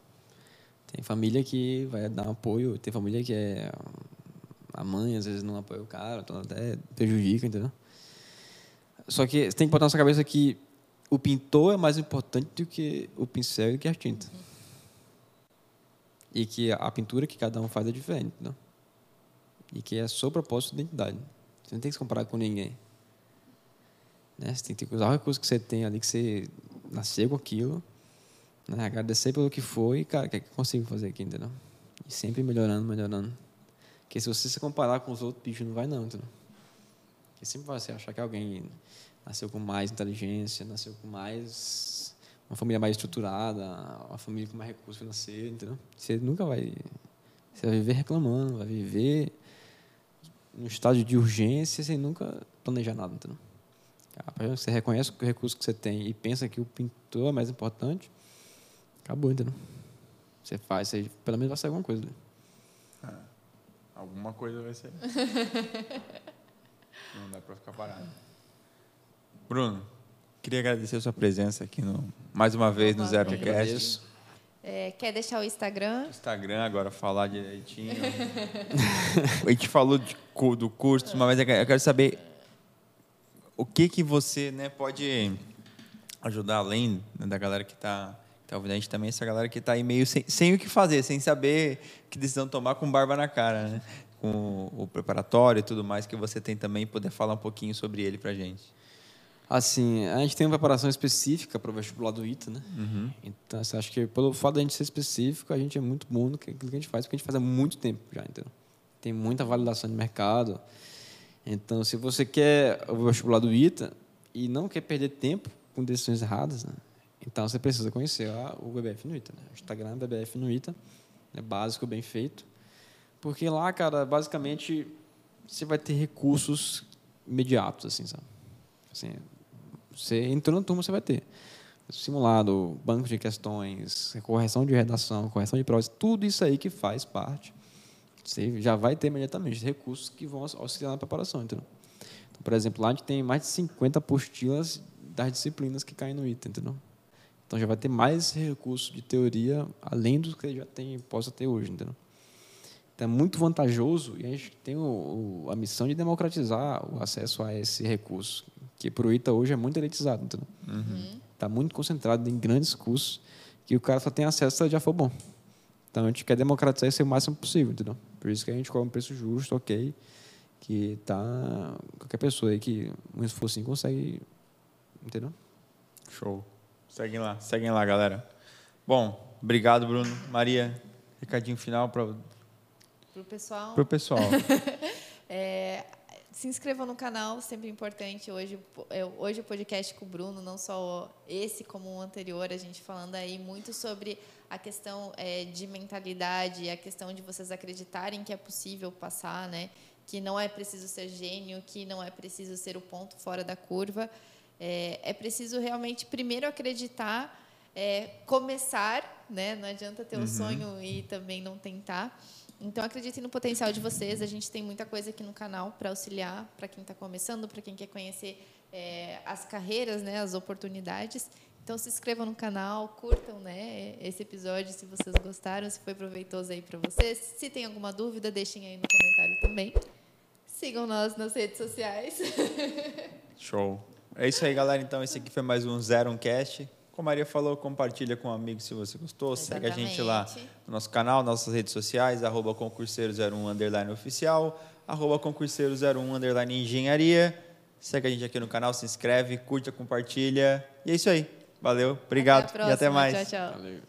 Tem família que vai dar apoio, tem família que é a mãe às vezes não apoia o cara, então até prejudica, entendeu? Só que você tem que botar na sua cabeça que o pintor é mais importante do que o pincel e que a tinta e que a pintura que cada um faz é diferente, não? E que é seu propósito de identidade. Você não tem que se comparar com ninguém. Né? Você tem que usar o recurso que você tem ali, que você nasceu com aquilo, né? agradecer pelo que foi e, cara, o que, é que eu consigo fazer aqui, entendeu? E sempre melhorando, melhorando. Porque se você se comparar com os outros bichos, não vai não, entendeu? Porque sempre vai você achar que alguém nasceu com mais inteligência, nasceu com mais uma família mais estruturada, uma família com mais recurso financeiro, entendeu? Você nunca vai. Você vai viver reclamando, vai viver no estágio de urgência sem nunca planejar nada, entendeu? Você reconhece o recurso que você tem e pensa que o pintor é mais importante, acabou, entendeu? Você faz, você, pelo menos vai ser alguma coisa. Ah, alguma coisa vai ser. Não dá para ficar parado. Bruno, queria agradecer a sua presença aqui no, mais uma vez no Zero Cast. É, quer deixar o Instagram? Instagram agora, falar direitinho. a gente falou de do curso, mas eu quero saber o que que você né, pode ajudar além né, da galera que está tá ouvindo a gente também, essa galera que está aí meio sem, sem o que fazer, sem saber que decisão tomar com barba na cara, né? Com o preparatório e tudo mais que você tem também, poder falar um pouquinho sobre ele pra gente. Assim, a gente tem uma preparação específica para o vestibular do ITA, né? Então, assim, acho que pelo fato de a gente ser específico, a gente é muito bom no que que a gente faz, porque a gente faz há muito tempo já, entendeu? Tem muita validação de mercado. Então, se você quer o vestibular do ITA e não quer perder tempo com decisões erradas, né? Então, você precisa conhecer a- o BBF no ITA, né? O Instagram BBF no ITA, é básico, bem feito. Porque lá, cara, basicamente, você vai ter recursos imediatos, assim, sabe? Assim, você entrou na turma, você vai ter simulado, banco de questões, correção de redação, correção de provas, tudo isso aí que faz parte. Você já vai ter imediatamente recursos que vão auxiliar na preparação, entendeu? Então, por exemplo, lá a gente tem mais de 50 apostilas das disciplinas que caem no item, entendeu? Então já vai ter mais recursos de teoria além dos que já tem, possa ter hoje, entendeu? Então é muito vantajoso e a gente tem o, o- a missão de democratizar o acesso a esse recurso, que para o ITA hoje é muito elitizado, entendeu? Está muito concentrado em grandes cursos que o cara só tem acesso se ele já for bom. Então a gente quer democratizar isso o máximo possível, entendeu? Por isso que a gente cobra um preço justo, ok, que tá qualquer pessoa aí que um esforço consegue, entendeu? Show. Seguem lá, seguem lá, galera. Bom, obrigado, Bruno. Maria, recadinho final para Pro pessoal. o pessoal. É, se inscrevam no canal, sempre importante. Hoje, hoje o podcast com o Bruno, não só esse como o anterior, a gente falando aí muito sobre a questão é, de mentalidade, a questão de vocês acreditarem que é possível passar, né? Que não é preciso ser gênio, que não é preciso ser o ponto fora da curva. É, é preciso realmente primeiro acreditar, é, começar, né? Não adianta ter o sonho e também não tentar. Então acreditem no potencial de vocês. A gente tem muita coisa aqui no canal para auxiliar para quem está começando, para quem quer conhecer é, as carreiras, né, as oportunidades. Então se inscrevam no canal, curtam, né, esse episódio se vocês gostaram, se foi proveitoso aí para vocês. Se tem alguma dúvida, deixem aí no comentário também. Sigam nós nas redes sociais. Show. É isso aí, galera. Então, esse aqui foi mais um Zero um Cast. Como a Maria falou, compartilha com um amigo se você gostou. Segue a gente lá Exatamente. no nosso canal, nossas redes sociais, arroba concurseiro01 underline oficial, arroba concurseiro01 underline engenharia. Segue a gente aqui no canal, se inscreve, curta, compartilha. E é isso aí. Valeu, obrigado Até e até mais. Tchau, tchau. Valeu.